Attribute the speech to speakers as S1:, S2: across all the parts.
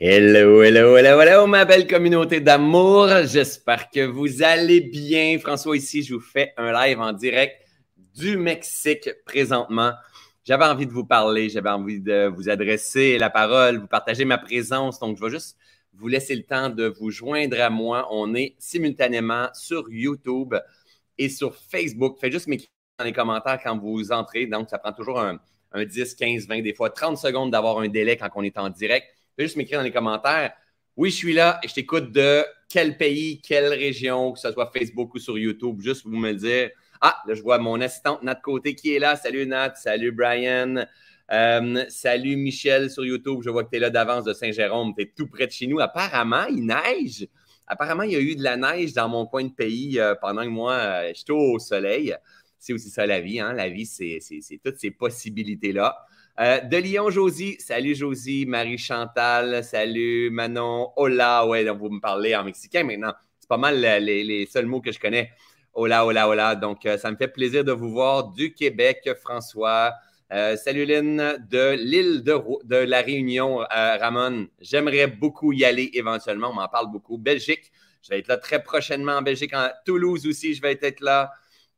S1: Hello, hello, hello, hello, ma belle communauté d'amour. J'espère que vous allez bien. François ici, je vous fais un live en direct du Mexique présentement. J'avais envie de vous parler, j'avais envie de vous adresser la parole, vous partager ma présence. Donc, je vais juste vous laisser le temps de vous joindre à moi. On est simultanément sur YouTube et sur Facebook. Faites juste m'écrire dans les commentaires quand vous entrez. Donc, ça prend toujours un, un 10, 15, 20, des fois 30 secondes d'avoir un délai quand on est en direct. Faites juste m'écrire dans les commentaires. Oui, je suis là et je t'écoute de quel pays, quelle région, que ce soit Facebook ou sur YouTube. Juste vous me le dire. Ah, là, je vois mon assistante Nat Côté qui est là. Salut Nat, salut Brian. Euh, salut Michel sur YouTube. Je vois que tu es là d'avance de Saint-Jérôme. Tu es tout près de chez nous. Apparemment, il neige. Apparemment, il y a eu de la neige dans mon coin de pays euh, pendant que moi, euh, je suis au soleil. C'est aussi ça la vie. Hein? La vie, c'est toutes ces possibilités-là. De Lyon, Josie. Salut Josie, Marie-Chantal. Salut Manon. Hola. Ouais, vous me parlez en mexicain maintenant. C'est pas mal les, les, seuls mots que je connais. Hola, hola, hola. Donc, ça me fait plaisir de vous voir du Québec, François. Euh, salut Lynn de l'île de, la Réunion, euh, Ramon. J'aimerais beaucoup y aller éventuellement. On m'en parle beaucoup. Belgique, je vais être là très prochainement en Belgique. En Toulouse aussi, je vais être là.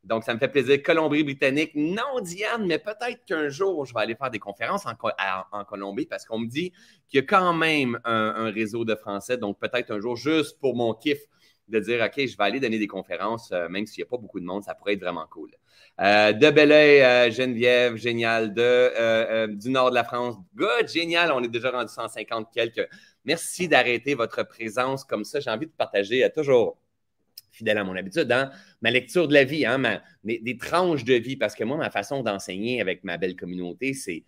S1: Donc, ça me fait plaisir. Colombie-Britannique, non, Diane, mais peut-être qu'un jour, je vais aller faire des conférences en, Colombie parce qu'on me dit qu'il y a quand même un, réseau de Français. Donc, peut-être un jour, juste pour mon kiff, de dire, OK, je vais aller donner des conférences, euh, même s'il n'y a pas beaucoup de monde, ça pourrait être vraiment cool. Euh, de Belleuil, euh, Geneviève, génial. Euh, du nord de la France, good, génial. On est déjà rendu 150 quelques. Merci d'arrêter votre présence comme ça. J'ai envie de partager toujours fidèle à mon habitude, hein, ma lecture de la vie, hein, des, tranches de vie, parce que moi, ma façon d'enseigner avec ma belle communauté, c'est.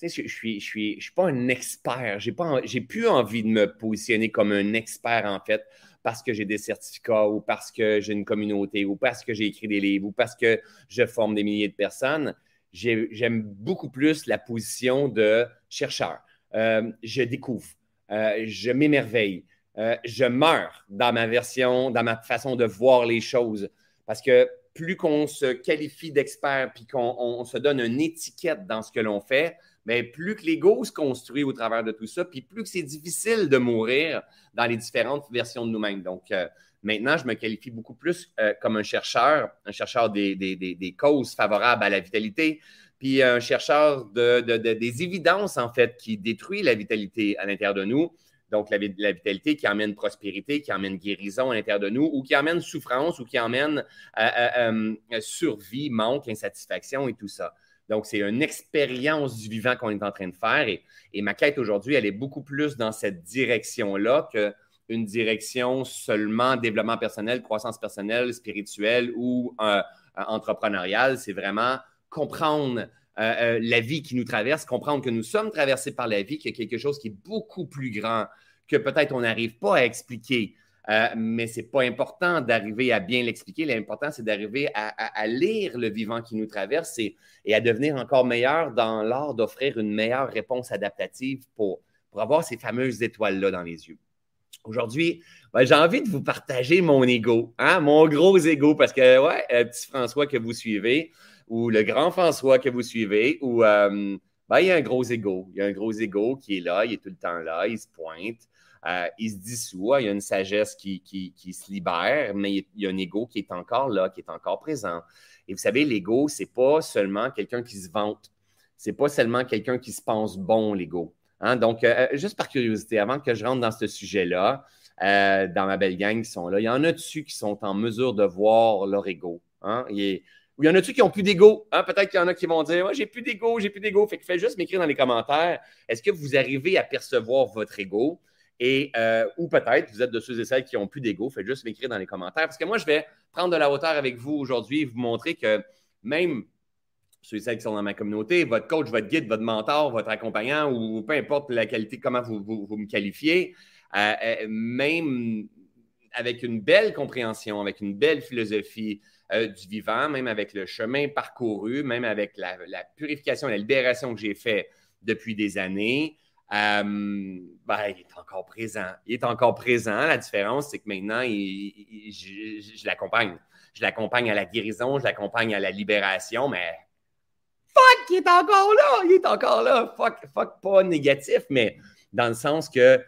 S1: Je, je, suis, je, suis, je suis pas un expert. Pas, j'ai plus envie de me positionner comme un expert, en fait parce que j'ai des certificats ou parce que j'ai une communauté ou parce que j'ai écrit des livres ou parce que je forme des milliers de personnes. J'aime beaucoup plus la position de chercheur. Euh, je découvre, euh, je m'émerveille, euh, je meurs dans ma version, dans ma façon de voir les choses. Parce que plus qu'on se qualifie d'expert puis qu'on se donne une étiquette dans ce que l'on fait, mais plus que l'ego se construit au travers de tout ça, puis plus que c'est difficile de mourir dans les différentes versions de nous-mêmes. Donc, euh, maintenant, je me qualifie beaucoup plus euh, comme un chercheur, un chercheur des, causes favorables à la vitalité, puis un chercheur de, des évidences, en fait, qui détruit la vitalité à l'intérieur de nous. Donc, la, vitalité qui emmène prospérité, qui emmène guérison à l'intérieur de nous, ou qui emmène souffrance, ou qui emmène euh, survie, manque, insatisfaction et tout ça. Donc, c'est une expérience du vivant qu'on est en train de faire. Et, ma quête aujourd'hui, elle est beaucoup plus dans cette direction-là qu'une direction seulement développement personnel, croissance personnelle, spirituelle ou euh, entrepreneuriale. C'est vraiment comprendre euh, euh, la vie qui nous traverse, comprendre que nous sommes traversés par la vie, qu'il y a quelque chose qui est beaucoup plus grand que peut-être on n'arrive pas à expliquer. Euh, mais ce n'est pas important d'arriver à bien l'expliquer. L'important, c'est d'arriver à, lire le vivant qui nous traverse et, à devenir encore meilleur dans l'art d'offrir une meilleure réponse adaptative pour, avoir ces fameuses étoiles-là dans les yeux. Aujourd'hui, ben, j'ai envie de vous partager mon ego, hein, mon gros ego, parce que, ouais, petit François que vous suivez, ou le grand François que vous suivez, ou euh, ben, il y a un gros ego. Il y a un gros ego qui est là, il est tout le temps là, il se pointe. Euh, il se dissout, il y a une sagesse qui, se libère, mais il y a un ego qui est encore là, qui est encore présent. Et vous savez, l'ego, c'est pas seulement quelqu'un qui se vante, c'est pas seulement quelqu'un qui se pense bon, l'ego. Hein? Donc, euh, euh, juste par curiosité, avant que je rentre dans ce sujet-là, dans ma belle gang qui sont là, il y en a dessus qui sont en mesure de voir leur ego? Hein? Il ou il y en a-tu qui n'ont plus d'ego? Hein? Peut-être qu'il y en a qui vont dire Moi, j'ai plus d'ego, j'ai plus d'ego. Fait que faites juste m'écrire dans les commentaires. Est-ce que vous arrivez à percevoir votre ego? Et, euh, ou peut-être, vous êtes de ceux et celles qui n'ont plus d'ego, faites juste m'écrire dans les commentaires. Parce que moi, je vais prendre de la hauteur avec vous aujourd'hui et vous montrer que même ceux et celles qui sont dans ma communauté, votre coach, votre guide, votre mentor, votre accompagnant, ou peu importe la qualité, comment vous, vous, me qualifiez, euh, euh, même avec une belle compréhension, avec une belle philosophie du vivant, même avec le chemin parcouru, même avec la, purification, la libération que j'ai fait depuis des années, euh, ben, il est encore présent. Il est encore présent. La différence, c'est que maintenant, je, l'accompagne. Je l'accompagne à la guérison, je l'accompagne à la libération, mais fuck, il est encore là! Il est encore là! Fuck, fuck pas négatif, mais dans le sens que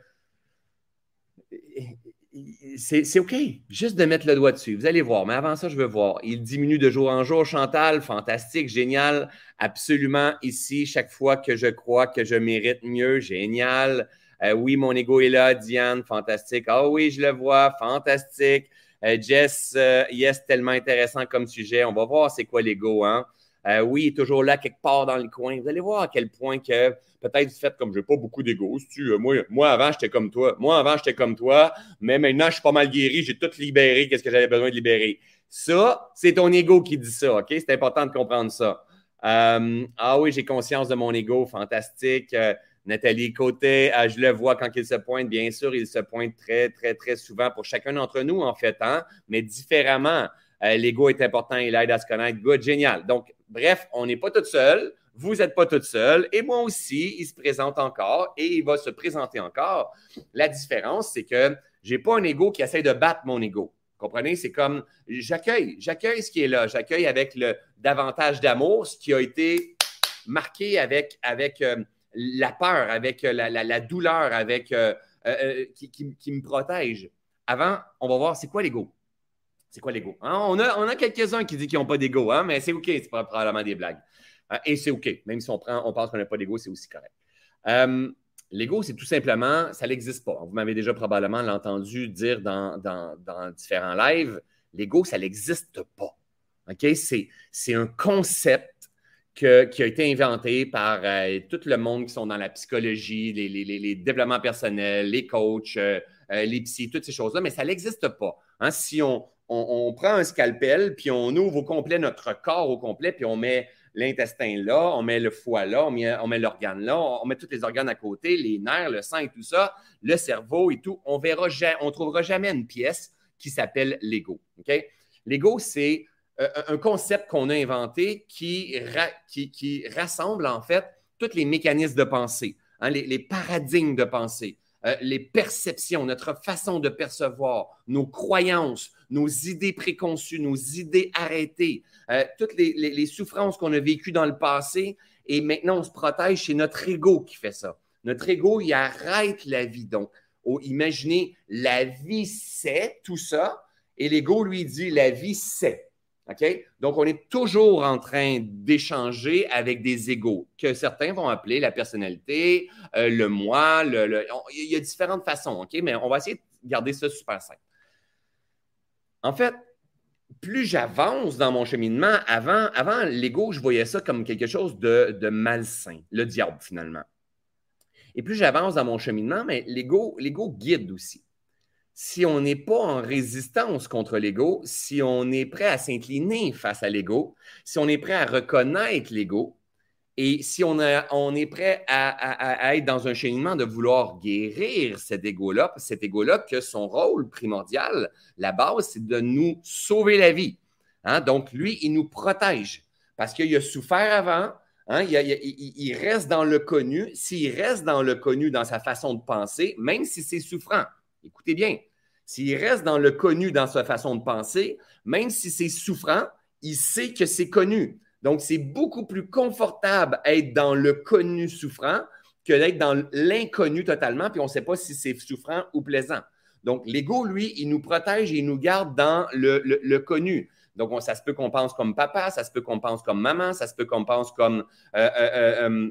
S1: c'est OK, juste de mettre le doigt dessus. Vous allez voir, mais avant ça, je veux voir. Il diminue de jour en jour, Chantal, fantastique, génial, absolument ici, chaque fois que je crois que je mérite mieux, génial. Euh, oui, mon ego est là, Diane, fantastique. Ah oui, je le vois, fantastique. Euh, Jess, euh, yes, tellement intéressant comme sujet. On va voir c'est quoi l'ego, hein? Oui, il est toujours là quelque part dans le coin. Vous allez voir à quel point que peut-être vous faites comme je n'ai pas beaucoup d'ego. moi, moi, avant, j'étais comme toi. Moi, avant, j'étais comme toi. Mais maintenant, je suis pas mal guéri. J'ai tout libéré. Qu'est-ce que j'avais besoin de libérer? Ça, c'est ton ego qui dit ça. OK? C'est important de comprendre ça. ah oui, j'ai conscience de mon ego. Fantastique. Nathalie Côté, euh, je le vois quand il se pointe, bien sûr, il se pointe très, très, très souvent pour chacun d'entre nous, en fait, hein, mais différemment. Euh, l'ego est important, il aide à se connaître. Good, génial. Donc, bref, on n'est pas tout seul. Vous n'êtes pas tout seul. Et moi aussi, il se présente encore et il va se présenter encore. La différence, c'est que je n'ai pas un ego qui essaie de battre mon ego. Comprenez? C'est comme j'accueille, j'accueille ce qui est là. J'accueille avec le davantage d'amour, ce qui a été marqué avec, euh, la peur, avec euh, la, douleur, avec euh, euh, qui, me protège. Avant, on va voir c'est quoi l'ego? C'est quoi l'ego? Hein? On a, on a quelques-uns qui disent qu'ils n'ont pas d'ego, hein? mais c'est OK, c'est probablement des blagues. et c'est OK. Même si on, prend, on pense qu'on n'a pas d'ego, c'est aussi correct. l'ego, c'est tout simplement, ça n'existe pas. Vous m'avez déjà probablement entendu dire dans, dans différents lives, l'ego, ça n'existe pas. OK? C'est un concept qui a été inventé par euh, tout le monde qui sont dans la psychologie, les, développements personnels, les coachs, euh, euh, les psys, toutes ces choses-là, mais ça n'existe pas. Hein. Si on, prend un scalpel, puis on ouvre au complet notre corps au complet, puis on met l'intestin là, on met le foie là, on met, l'organe là, on met tous les organes à côté, les nerfs, le sang et tout ça, le cerveau et tout, on verra, on trouvera jamais une pièce qui s'appelle l'ego. L'ego, c'est euh, un concept qu'on a inventé qui, qui, rassemble en fait tous les mécanismes de pensée, hein, les, paradigmes de pensée, euh, les perceptions, notre façon de percevoir, nos croyances, nos idées préconçues, nos idées arrêtées, euh, toutes les, souffrances qu'on a vécues dans le passé. Et maintenant, on se protège, c'est notre ego qui fait ça. Notre ego, il arrête la vie. Donc, imaginez, la vie, c'est tout ça. Et l'ego lui dit, la vie, c'est. Donc, on est toujours en train d'échanger avec des égaux que certains vont appeler la personnalité, euh, le moi, le, il y a différentes façons, OK? Mais on va essayer de garder ça super simple. En fait, plus j'avance dans mon cheminement, avant, avant l'ego, je voyais ça comme quelque chose de, de malsain, le diable finalement. Et plus j'avance dans mon cheminement, mais l'ego guide aussi si on n'est pas en résistance contre l'ego, si on est prêt à s'incliner face à l'ego, si on est prêt à reconnaître l'ego, et si on, est prêt à, être dans un cheminement de vouloir guérir cet ego-là, cet ego-là, que son rôle primordial, la base, c'est de nous sauver la vie. Hein? Donc, lui, il nous protège parce qu'il a souffert avant, hein? il, reste dans le connu. S'il reste dans le connu, dans sa façon de penser, même si c'est souffrant, écoutez bien, s'il reste dans le connu dans sa façon de penser, même si c'est souffrant, il sait que c'est connu. Donc, c'est beaucoup plus confortable d'être dans le connu souffrant que d'être dans l'inconnu totalement, puis on ne sait pas si c'est souffrant ou plaisant. Donc, l'ego, lui, il nous protège et il nous garde dans le, connu. Donc, ça se peut qu'on pense comme papa, ça se peut qu'on pense comme maman, ça se peut qu'on pense comme euh, euh, euh,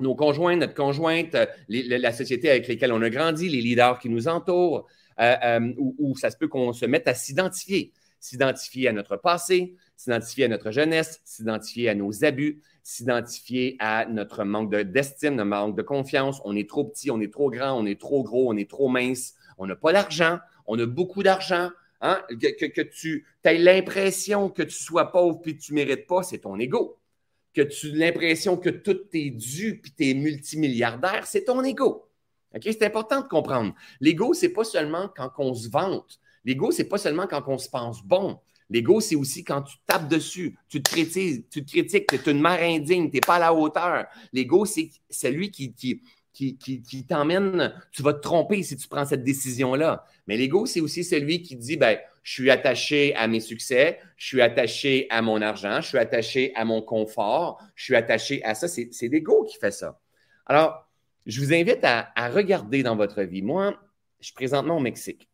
S1: nos conjoints, notre conjointe, la société avec laquelle on a grandi, les leaders qui nous entourent. Où, ça se peut qu'on se mette à s'identifier, s'identifier à notre passé, s'identifier à notre jeunesse, s'identifier à nos abus, s'identifier à notre manque d'estime, notre manque de confiance. On est trop petit, on est trop grand, on est trop gros, on est trop mince, on n'a pas d'argent, on a beaucoup d'argent. Hein? Que, tu aies l'impression que tu sois pauvre puis que tu ne mérites pas, c'est ton ego. Que tu aies l'impression que tout est dû puis tu es multimilliardaire, c'est ton ego. C'est important de comprendre. L'ego, ce n'est pas seulement quand on se vante. L'ego, ce n'est pas seulement quand on se pense bon. L'ego, c'est aussi quand tu tapes dessus, tu te critiques, tu te critiques, tu es une mère indigne, tu n'es pas à la hauteur. L'ego, c'est celui qui, t'emmène, tu vas te tromper si tu prends cette décision-là. Mais l'ego, c'est aussi celui qui dit, ben, je suis attaché à mes succès, je suis attaché à mon argent, je suis attaché à mon confort, je suis attaché à ça. C'est l'ego qui fait ça. Alors, je vous invite à, regarder dans votre vie. Moi, je suis présentement au Mexique.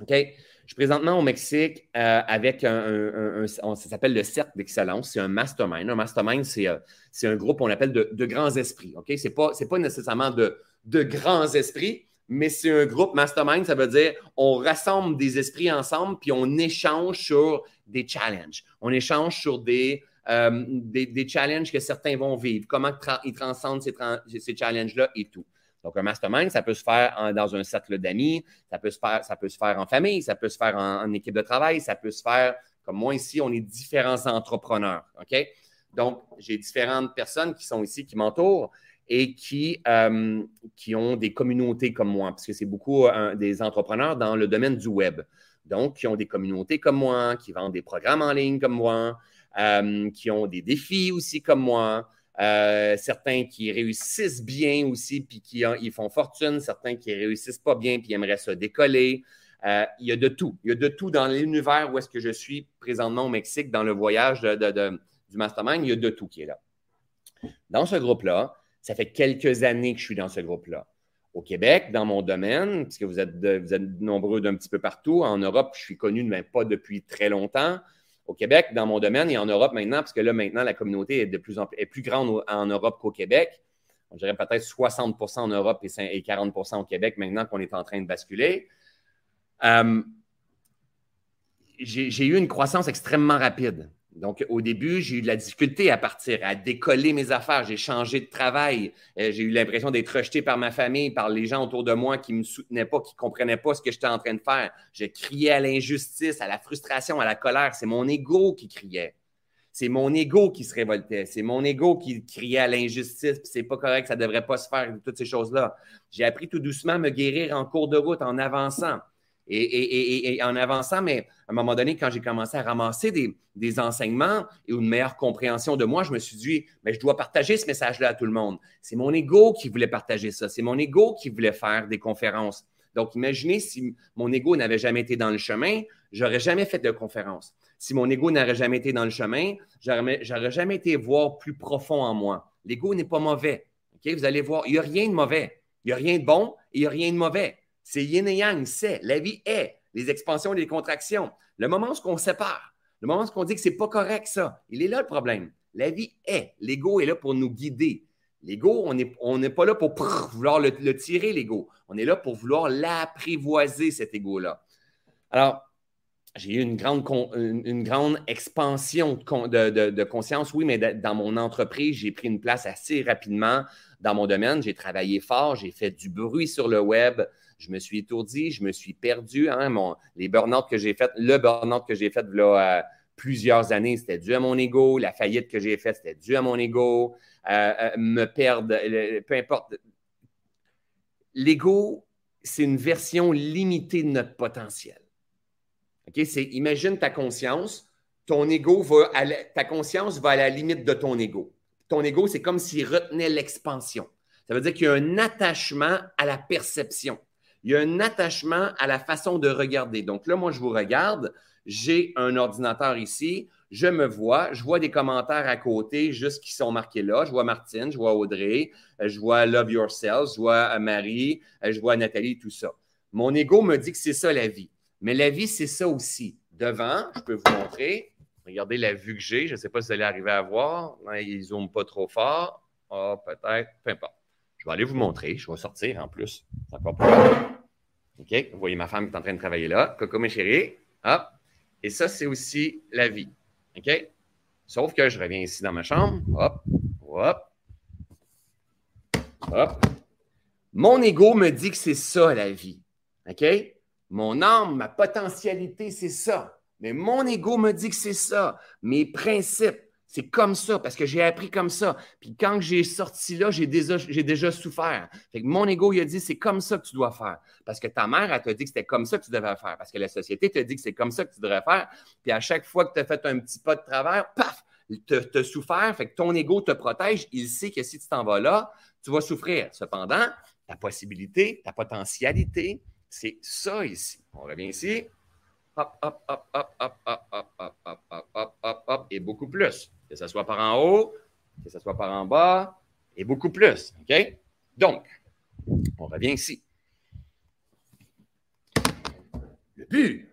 S1: OK? Je suis présentement au Mexique euh, avec un, ça s'appelle le Cercle d'excellence. C'est un mastermind. Un mastermind, c'est euh, un groupe qu'on appelle de, grands esprits. OK? Ce n'est pas, pas nécessairement de, de grands esprits, mais c'est un groupe mastermind. Ça veut dire on rassemble des esprits ensemble puis on échange sur des challenges. On échange sur des, euh, des, challenges que certains vont vivre, comment ils transcendent ces, ces challenges-là et tout. Donc, un mastermind, ça peut se faire dans un cercle d'amis, ça, peut se faire, ça peut se faire en famille, ça peut se faire en, équipe de travail, ça peut se faire, comme moi ici, on est différents entrepreneurs. OK? Donc, j'ai différentes personnes qui sont ici, qui m'entourent et qui, euh, qui ont des communautés comme moi, parce que c'est beaucoup euh, des entrepreneurs dans le domaine du web. Donc, qui ont des communautés comme moi, qui vendent des programmes en ligne comme moi, euh, qui ont des défis aussi comme moi, euh, certains qui réussissent bien aussi, puis qui font fortune, certains qui réussissent pas bien, puis aimeraient se décoller. Euh, il y a de tout. Il y a de tout dans l'univers où est-ce que je suis présentement au Mexique, dans le voyage du Mastermind, il y a de tout qui est là. Dans ce groupe-là, ça fait quelques années que je suis dans ce groupe-là. Au Québec, dans mon domaine, puisque vous êtes, vous êtes nombreux d'un petit peu partout, en Europe, je suis connu, mais pas depuis très longtemps au Québec, dans mon domaine et en Europe maintenant, parce que là, maintenant, la communauté est de plus en plus est plus grande en Europe qu'au Québec. On dirait peut-être 60% en Europe et 40% au Québec maintenant qu'on est en train de basculer. Euh, j'ai eu une croissance extrêmement rapide. Donc, au début, j'ai eu de la difficulté à partir, à décoller mes affaires. J'ai changé de travail. Euh, j'ai eu l'impression d'être rejeté par ma famille, par les gens autour de moi qui ne me soutenaient pas, qui ne comprenaient pas ce que j'étais en train de faire. Je criais à l'injustice, à la frustration, à la colère. C'est mon ego qui criait. C'est mon ego qui se révoltait. C'est mon ego qui criait à l'injustice. Puis c'est pas correct, ça ne devrait pas se faire, toutes ces choses-là. J'ai appris tout doucement à me guérir en cours de route, en avançant. Et, en avançant, mais à un moment donné, quand j'ai commencé à ramasser des, enseignements et une meilleure compréhension de moi, je me suis dit, mais je dois partager ce message-là à tout le monde. C'est mon ego qui voulait partager ça. C'est mon ego qui voulait faire des conférences. Donc, imaginez si mon ego n'avait jamais été dans le chemin, j'aurais jamais fait de conférence. Si mon ego n'aurait jamais été dans le chemin, j'aurais jamais été voir plus profond en moi. L'ego n'est pas mauvais. Vous allez voir, il n'y a rien de mauvais. Il n'y a rien de bon et il n'y a rien de mauvais. C'est yin et yang, c'est. La vie est. Les expansions et les contractions. Le moment où on sépare, le moment où on dit que c'est pas correct, ça, il est là le problème. La vie est. L'ego est là pour nous guider. L'ego, on n'est pas là pour vouloir le, tirer, l'ego. On est là pour vouloir l'apprivoiser, cet ego-là. Alors, j'ai eu une grande, expansion de, conscience, oui, mais dans mon entreprise, j'ai pris une place assez rapidement dans mon domaine. J'ai travaillé fort, j'ai fait du bruit sur le web, je me suis étourdi, je me suis perdu. Hein, les burn-out que j'ai fait, le burn-out que j'ai fait euh, plusieurs années, c'était dû à mon ego. La faillite que j'ai faite, c'était dû à mon ego. Euh, euh, me perdre, peu importe. L'ego, c'est une version limitée de notre potentiel. C'est, imagine ta conscience, ton ego va ta conscience va à la limite de ton ego. Ton ego, c'est comme s'il retenait l'expansion. Ça veut dire qu'il y a un attachement à la perception il y a un attachement à la façon de regarder. Donc là, moi, je vous regarde, j'ai un ordinateur ici, je me vois, je vois des commentaires à côté juste qui sont marqués là. Je vois Martine, je vois Audrey, euh, je vois Love Yourself, je vois euh, Marie, euh, je vois Nathalie, tout ça. Mon ego me dit que c'est ça la vie. Mais la vie, c'est ça aussi. Devant, je peux vous montrer. Regardez la vue que j'ai. Je ne sais pas si vous allez arriver à voir. Ils ne zooment pas trop fort. Ah, peut-être. Peu importe. Je vais aller vous montrer. Je vais sortir en plus. Ça pas OK? Vous voyez ma femme qui est en train de travailler là. Coco, mes chéris. Hop. Et ça, c'est aussi la vie. OK? Sauf que je reviens ici dans ma chambre. Hop. Hop. Hop. Mon ego me dit que c'est ça la vie. OK? Mon âme, ma potentialité, c'est ça. Mais mon ego me dit que c'est ça. Mes principes, c'est comme ça, parce que j'ai appris comme ça. Puis quand j'ai sorti là, j'ai déjà, souffert. Fait que mon ego, il a dit, c'est comme ça que tu dois faire. Parce que ta mère, elle t'a dit que c'était comme ça que tu devais faire. Parce que la société t'a dit que c'est comme ça que tu devrais faire. Puis à chaque fois que tu as fait un petit pas de travers, paf, as souffert. Fait que ton ego te protège. Il sait que si tu t'en vas là, tu vas souffrir. Cependant, ta possibilité, ta potentialité, c'est ça ici. On revient ici. Hop, hop, hop, hop, hop, hop, hop, hop, hop, hop, hop, hop, hop, et beaucoup plus que ce soit par en haut, que ce soit par en bas, et beaucoup plus. OK? Donc, on revient ici. Le but,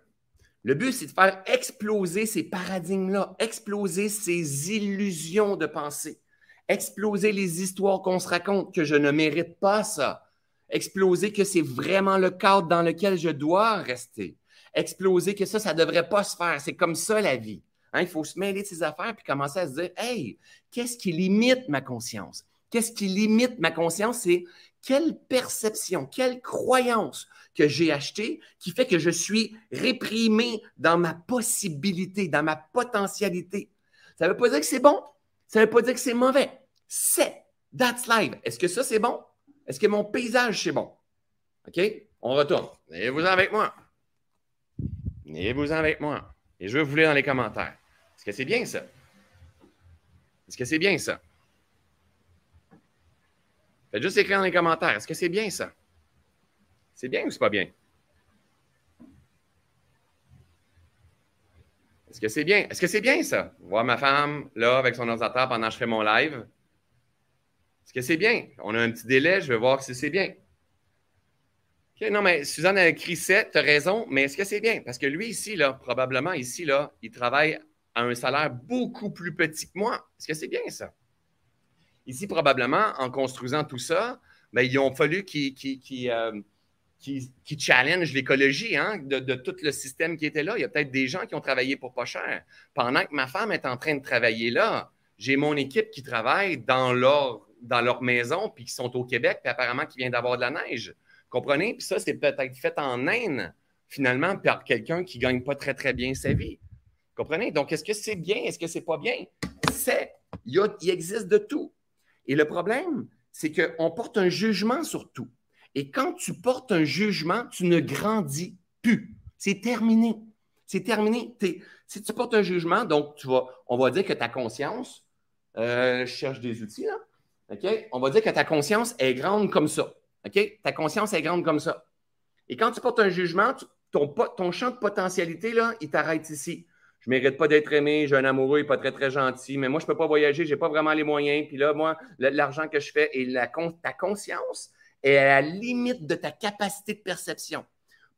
S1: le but, c'est de faire exploser ces paradigmes-là, exploser ces illusions de pensée, exploser les histoires qu'on se raconte que je ne mérite pas ça, exploser que c'est vraiment le cadre dans lequel je dois rester, exploser que ça, ça ne devrait pas se faire. C'est comme ça la vie. Hein, il faut se mêler de ses affaires puis commencer à se dire Hey, qu'est-ce qui limite ma conscience? Qu'est-ce qui limite ma conscience? C'est quelle perception, quelle croyance que j'ai achetée qui fait que je suis réprimé dans ma possibilité, dans ma potentialité. Ça ne veut pas dire que c'est bon, ça ne veut pas dire que c'est mauvais. C'est, that's live. Est-ce que ça, c'est bon? Est-ce que mon paysage, c'est bon? OK? On retourne. Venez-vous-en avec moi. Venez-vous-en avec moi. Et je veux vous lire dans les commentaires. Est-ce que c'est bien ça? Est-ce que c'est bien ça? Faites juste écrire dans les commentaires. Est-ce que c'est bien ça? C'est bien ou c'est pas bien? Est-ce que c'est bien? Est-ce que c'est bien ça? Voir ma femme là avec son ordinateur pendant que je fais mon live. Est-ce que c'est bien? On a un petit délai, je vais voir si c'est bien. Non, mais Suzanne a écrit 7, tu as raison, mais est-ce que c'est bien? Parce que lui, ici, là, probablement, ici, là, il travaille à un salaire beaucoup plus petit que moi. Est-ce que c'est bien ça? Ici, probablement, en construisant tout ça, bien, ils ont fallu qu'ils euh, challenge l'écologie hein, de, tout le système qui était là. Il y a peut-être des gens qui ont travaillé pour pas cher. Pendant que ma femme est en train de travailler là, j'ai mon équipe qui travaille dans leur, dans leur maison, puis qui sont au Québec, puis apparemment qui vient d'avoir de la neige. Comprenez? Puis ça, c'est peut-être fait en Inde, finalement, par quelqu'un qui ne gagne pas très, très bien sa vie. Donc, est-ce que c'est bien? Est-ce que c'est pas bien? C'est. Il, il, existe de tout. Et le problème, c'est qu'on porte un jugement sur tout. Et quand tu portes un jugement, tu ne grandis plus. C'est terminé. C'est terminé. si tu portes un jugement, donc tu vas, on va dire que ta conscience, euh, je cherche des outils là, OK? On va dire que ta conscience est grande comme ça. OK? Ta conscience est grande comme ça. Et quand tu portes un jugement, ton, ton champ de potentialité, là, il t'arrête ici je ne mérite pas d'être aimé, j'ai un amoureux, il n'est pas très, très gentil, mais moi, je ne peux pas voyager, je n'ai pas vraiment les moyens. Puis là, moi, l'argent que je fais et ta conscience est à la limite de ta capacité de perception.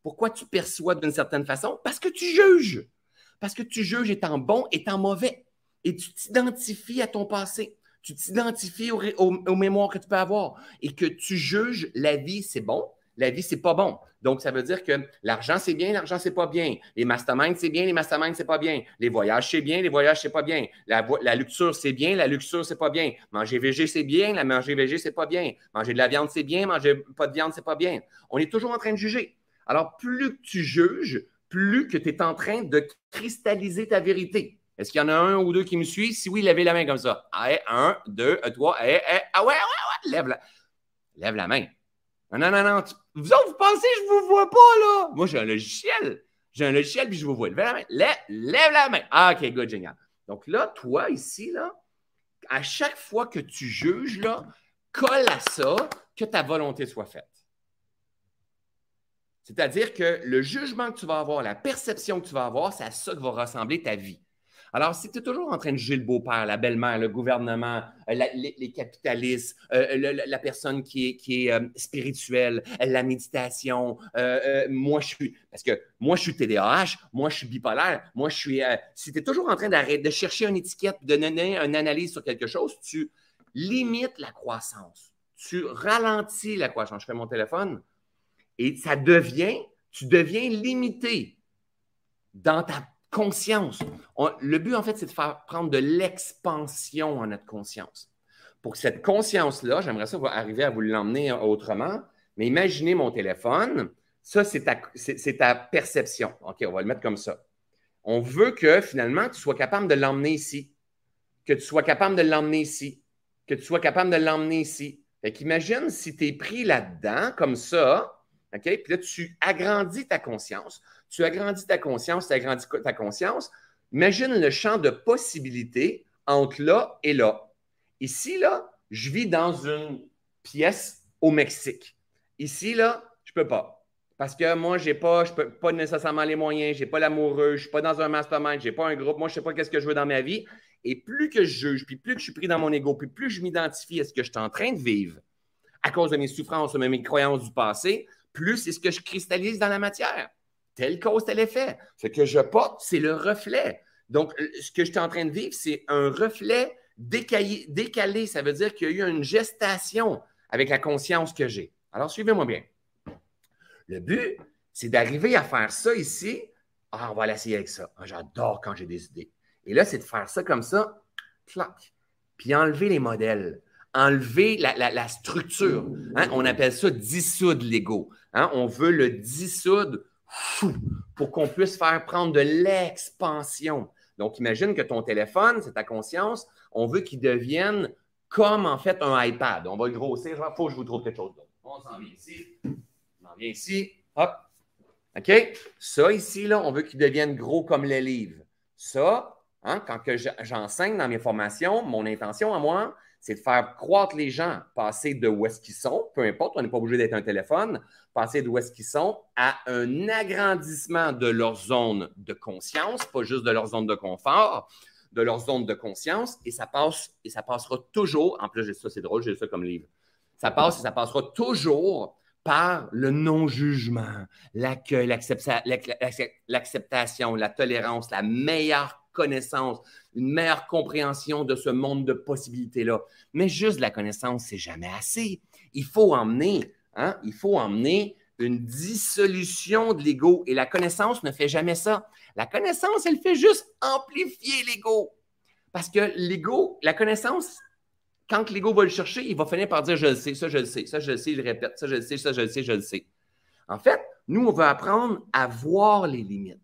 S1: Pourquoi tu perçois d'une certaine façon? Parce que tu juges. Parce que tu juges étant bon, étant mauvais. Et tu t'identifies à ton passé. Tu t'identifies aux mémoires que tu peux avoir. Et que tu juges la vie, c'est bon, la vie, c'est pas bon. Donc, ça veut dire que l'argent, c'est bien, l'argent, c'est pas bien. Les masterminds, c'est bien, les masterminds, c'est pas bien. Les voyages, c'est bien, les voyages, c'est pas bien. La, luxure, c'est bien, la luxure, c'est pas bien. Manger végé, c'est bien, la manger végé, c'est pas bien. Manger de la viande, c'est bien, manger pas de viande, c'est pas bien. On est toujours en train de juger. Alors, plus que tu juges, plus que tu es en train de cristalliser ta vérité. Est-ce qu'il y en a un ou deux qui me suivent? Si oui, levez la main comme ça. Allez, un, deux, trois, allez, ah ouais, ouais, ouais, lève la, lève la main. Non, non, non, Vous autres, vous pensez que je ne vous vois pas, là? Moi, j'ai un logiciel. J'ai un logiciel, puis je vous vois. Lève la main. Lève, la main. Ah, OK, good, génial. Donc là, toi, ici, là, à chaque fois que tu juges, là, colle à ça que ta volonté soit faite. C'est-à-dire que le jugement que tu vas avoir, la perception que tu vas avoir, c'est à ça que va ressembler ta vie. Alors, si tu es toujours en train de juger le beau-père, la belle-mère, le gouvernement, euh, les, capitalistes, euh, la personne qui est, euh, spirituelle, la méditation, moi je suis, parce que moi je suis TDAH, moi je suis bipolaire, moi je suis, si tu es toujours en train de chercher une étiquette, de donner une analyse sur quelque chose, tu limites la croissance, tu ralentis la croissance. Je fais mon téléphone et ça devient, tu deviens limité dans ta conscience. le but, en fait, c'est de faire prendre de l'expansion en notre conscience. Pour cette conscience-là, j'aimerais ça arriver à vous l'emmener autrement, mais imaginez mon téléphone. Ça, c'est ta, ta, perception. OK, on va le mettre comme ça. On veut que finalement, tu sois capable de l'emmener ici, que tu sois capable de l'emmener ici, que tu sois capable de l'emmener ici. Fait qu'imagine si tu es pris là-dedans, comme ça, OK? Puis là, tu agrandis ta conscience tu agrandis ta conscience, tu agrandis ta conscience. Imagine le champ de possibilités entre là et là. Ici, là, je vis dans une pièce au Mexique. Ici, là, je ne peux pas. Parce que moi, je n'ai pas, je peux pas nécessairement les moyens, je n'ai pas l'amoureux, je ne suis pas dans un mastermind, je n'ai pas un groupe, moi, je ne sais pas qu'est-ce que je veux dans ma vie. Et plus que je juge, puis plus que je suis pris dans mon ego, puis plus je m'identifie à ce que je suis en train de vivre, à cause de mes souffrances ou de mes croyances du passé, plus c'est ce que je cristallise dans la matière. Telle cause, tel effet. Ce que je porte, c'est le reflet. Donc, ce que je suis en train de vivre, c'est un reflet décalé, décalé. Ça veut dire qu'il y a eu une gestation avec la conscience que j'ai. Alors, suivez-moi bien. Le but, c'est d'arriver à faire ça ici. Ah, on va l'essayer avec ça. Ah, j'adore quand j'ai des idées. Et là, c'est de faire ça comme ça, clac, puis enlever les modèles, enlever la, structure. Hein. On appelle ça dissoudre l'ego. Hein. On veut le dissoudre pour qu'on puisse faire prendre de l'expansion. Donc, imagine que ton téléphone, c'est ta conscience, on veut qu'il devienne comme en fait un iPad. On va le grossir. Il faut que je vous trouve quelque chose d'autre. On s'en vient ici. On s'en vient ici. Hop. OK? Ça ici, là, on veut qu'il devienne gros comme les livres. Ça, hein, quand j'enseigne dans mes formations, mon intention à moi, c'est de faire croître les gens, passer de où est-ce qu'ils sont, peu importe, on n'est pas obligé d'être un téléphone, passer de où est-ce qu'ils sont à un agrandissement de leur zone de conscience, pas juste de leur zone de confort, de leur zone de conscience, et ça passe, et ça passera toujours, en plus, j'ai ça, c'est drôle, j'ai ça comme livre. Ça passe et ça passera toujours par le non-jugement, l'accueil, l'acceptation, la tolérance, la meilleure connaissance, une meilleure compréhension de ce monde de possibilités-là. Mais juste la connaissance, c'est jamais assez. Il faut emmener, hein, il faut emmener une dissolution de l'ego. Et la connaissance ne fait jamais ça. La connaissance, elle fait juste amplifier l'ego. Parce que l'ego, la connaissance, quand l'ego va le chercher, il va finir par dire je le sais, ça je le sais, ça je le sais, je répète, ça je le sais, ça je le sais, je le sais. En fait, nous, on veut apprendre à voir les limites.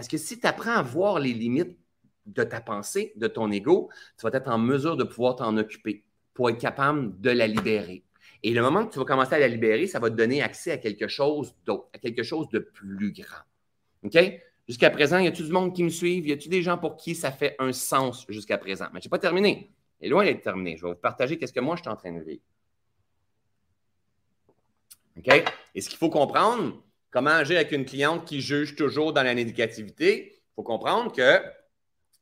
S1: Parce que si tu apprends à voir les limites de ta pensée, de ton ego, tu vas être en mesure de pouvoir t'en occuper pour être capable de la libérer. Et le moment que tu vas commencer à la libérer, ça va te donner accès à quelque chose d'autre, à quelque chose de plus grand. OK? Jusqu'à présent, y a-t-il du monde qui me suit? Y a-t-il des gens pour qui ça fait un sens jusqu'à présent? Mais je n'ai pas terminé. Et loin d'être terminé. Je vais vous partager qu'est-ce que moi je suis en train de vivre. OK? Et ce qu'il faut comprendre, comment agir avec une cliente qui juge toujours dans la négativité, il faut comprendre que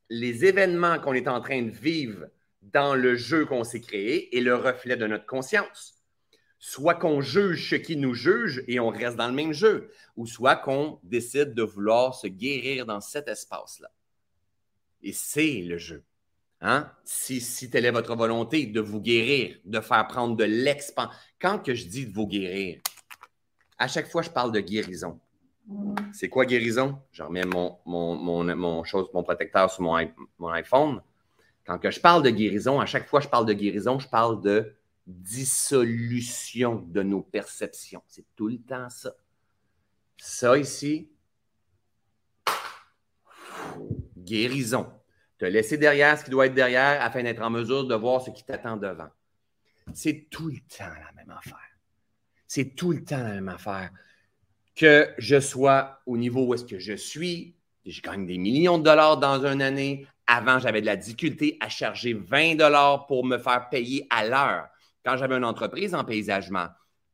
S1: les événements qu'on est en train de vivre dans le jeu qu'on s'est créé est le reflet de notre conscience. Soit qu'on juge ce qui nous juge et on reste dans le même jeu, ou soit qu'on décide de vouloir se guérir dans cet espace-là. Et c'est le jeu. Hein? Si, si telle est votre volonté de vous guérir, de faire prendre de l'expansion. Quand que je dis de vous guérir, à chaque fois, je parle de guérison. C'est quoi guérison? Je remets mon, mon, mon, chose, mon protecteur sur mon, mon iPhone. Quand que je parle de guérison, à chaque fois que je parle de guérison, je parle de dissolution de nos perceptions. C'est tout le temps ça. Ça ici, guérison. Te laisser derrière ce qui doit être derrière afin d'être en mesure de voir ce qui t'attend devant. C'est tout le temps la même affaire. C'est tout le temps la même affaire. Que je sois au niveau où est-ce que je suis, je gagne des millions de dollars dans une année. Avant, j'avais de la difficulté à charger 20 dollars pour me faire payer à l'heure. Quand j'avais une entreprise en paysagement,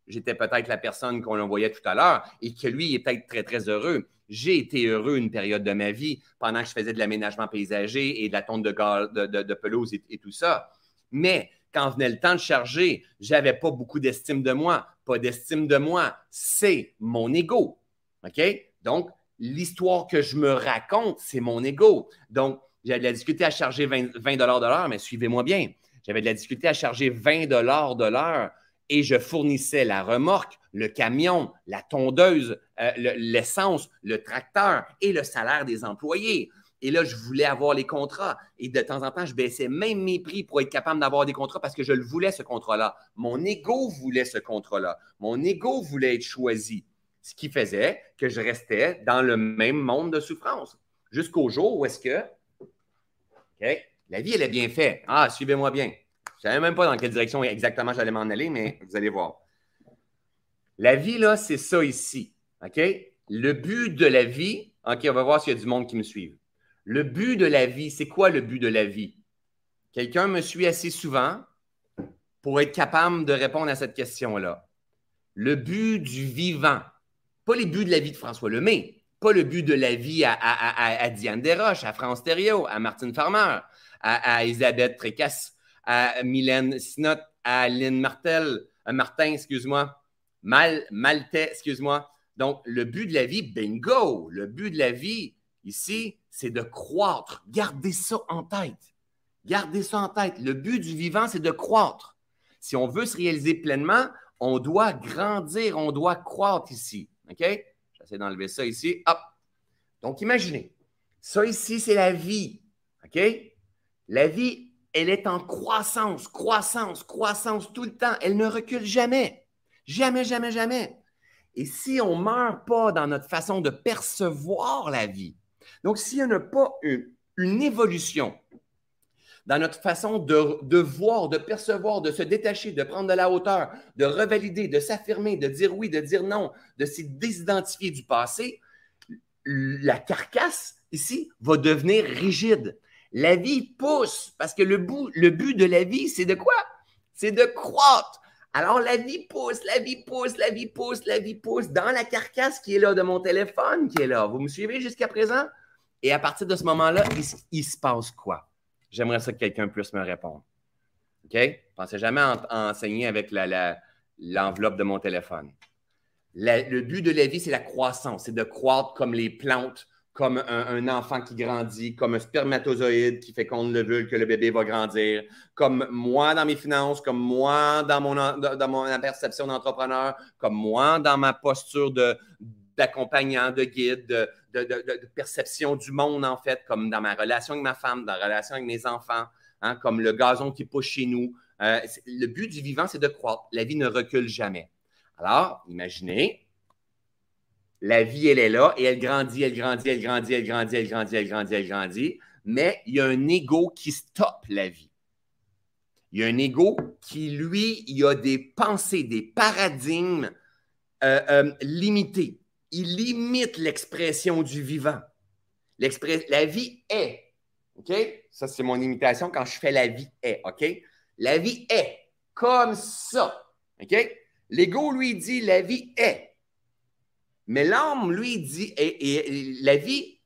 S1: j'étais peut-être la personne qu'on envoyait tout à l'heure et que lui est peut-être très, très heureux. J'ai été heureux une période de ma vie pendant que je faisais de l'aménagement paysager et de la tonte de, de, pelouse et, tout ça. Mais quand venait le temps de charger, j'avais pas beaucoup d'estime de moi. Pas d'estime de moi, c'est mon ego. OK? Donc, l'histoire que je me raconte, c'est mon ego. Donc, j'avais de la difficulté à charger 20, de l'heure, mais suivez-moi bien. J'avais de la difficulté à charger 20 de l'heure et je fournissais la remorque, le camion, la tondeuse, euh, l'essence, le, tracteur et le salaire des employés. Et là, je voulais avoir les contrats. Et de temps en temps, je baissais même mes prix pour être capable d'avoir des contrats parce que je le voulais, ce contrat-là. Mon ego voulait ce contrat-là. Mon ego voulait être choisi. Ce qui faisait que je restais dans le même monde de souffrance. Jusqu'au jour où est-ce que. La vie, elle est bien faite. Ah, suivez-moi bien. Je ne savais même pas dans quelle direction exactement j'allais m'en aller, mais vous allez voir. La vie, là, c'est ça ici. OK? Le but de la vie, OK, on va voir s'il y a du monde qui me suit. Le but de la vie, c'est quoi le but de la vie? Quelqu'un me suit assez souvent pour être capable de répondre à cette question-là. Le but du vivant, pas les buts de la vie de François Lemay, pas le but de la vie à, Diane Desroches, à France Thériault, à Martine Farmer, à, Elisabeth Trécasse, à Mylène Sinot, à Lynn Martel, euh, Martin, excuse-moi. Mal, Maltais, excuse-moi. Donc, le but de la vie, bingo! Le but de la vie, ici, c'est de croître. Gardez ça en tête. Gardez ça en tête. Le but du vivant, c'est de croître. Si on veut se réaliser pleinement, on doit grandir, on doit croître ici. OK? J'essaie d'enlever ça ici. Hop. Donc, imaginez. Ça ici, c'est la vie. OK? La vie, elle est en croissance, croissance, croissance tout le temps. Elle ne recule jamais. Jamais, jamais, jamais. Et si on ne meurt pas dans notre façon de percevoir la vie, donc s'il n'y a pas une, évolution dans notre façon de, voir, de percevoir, de se détacher, de prendre de la hauteur, de revalider, de s'affirmer, de dire oui, de dire non, de se désidentifier du passé, la carcasse ici va devenir rigide. La vie pousse parce que le, le but de la vie, c'est de quoi? C'est de croître. Alors la vie pousse, la vie pousse, la vie pousse, la vie pousse dans la carcasse qui est là de mon téléphone qui est là. Vous me suivez jusqu'à présent? Et à partir de ce moment-là, il, se passe quoi? J'aimerais ça que quelqu'un puisse me répondre. OK? Je ne jamais enseigner avec l'enveloppe de mon téléphone. le but de la vie, c'est la croissance, c'est de croître comme les plantes, comme un, enfant qui grandit, comme un spermatozoïde qui fait qu'on le veut, que le bébé va grandir, comme moi dans mes finances, comme moi dans mon, dans mon perception d'entrepreneur, comme moi dans ma posture d'accompagnant, de, guide, de, perception du monde, en fait, comme dans ma relation avec ma femme, dans la relation avec mes enfants, hein, comme le gazon qui pousse chez nous. Euh, le but du vivant, c'est de croître. La vie ne recule jamais. Alors, imaginez, la vie, elle est là et elle grandit, elle grandit, elle grandit, elle grandit, elle grandit, elle grandit, elle grandit. Mais il y a un ego qui stoppe la vie. Il y a un ego qui, lui, il a des pensées, des paradigmes euh, euh, limités. Il limite l'expression du vivant. La vie est. OK? Ça, c'est mon imitation quand je fais la vie est. OK? La vie est comme ça. OK? L'ego, lui, dit la vie est. Mais l'âme, lui, dit, et, la vie,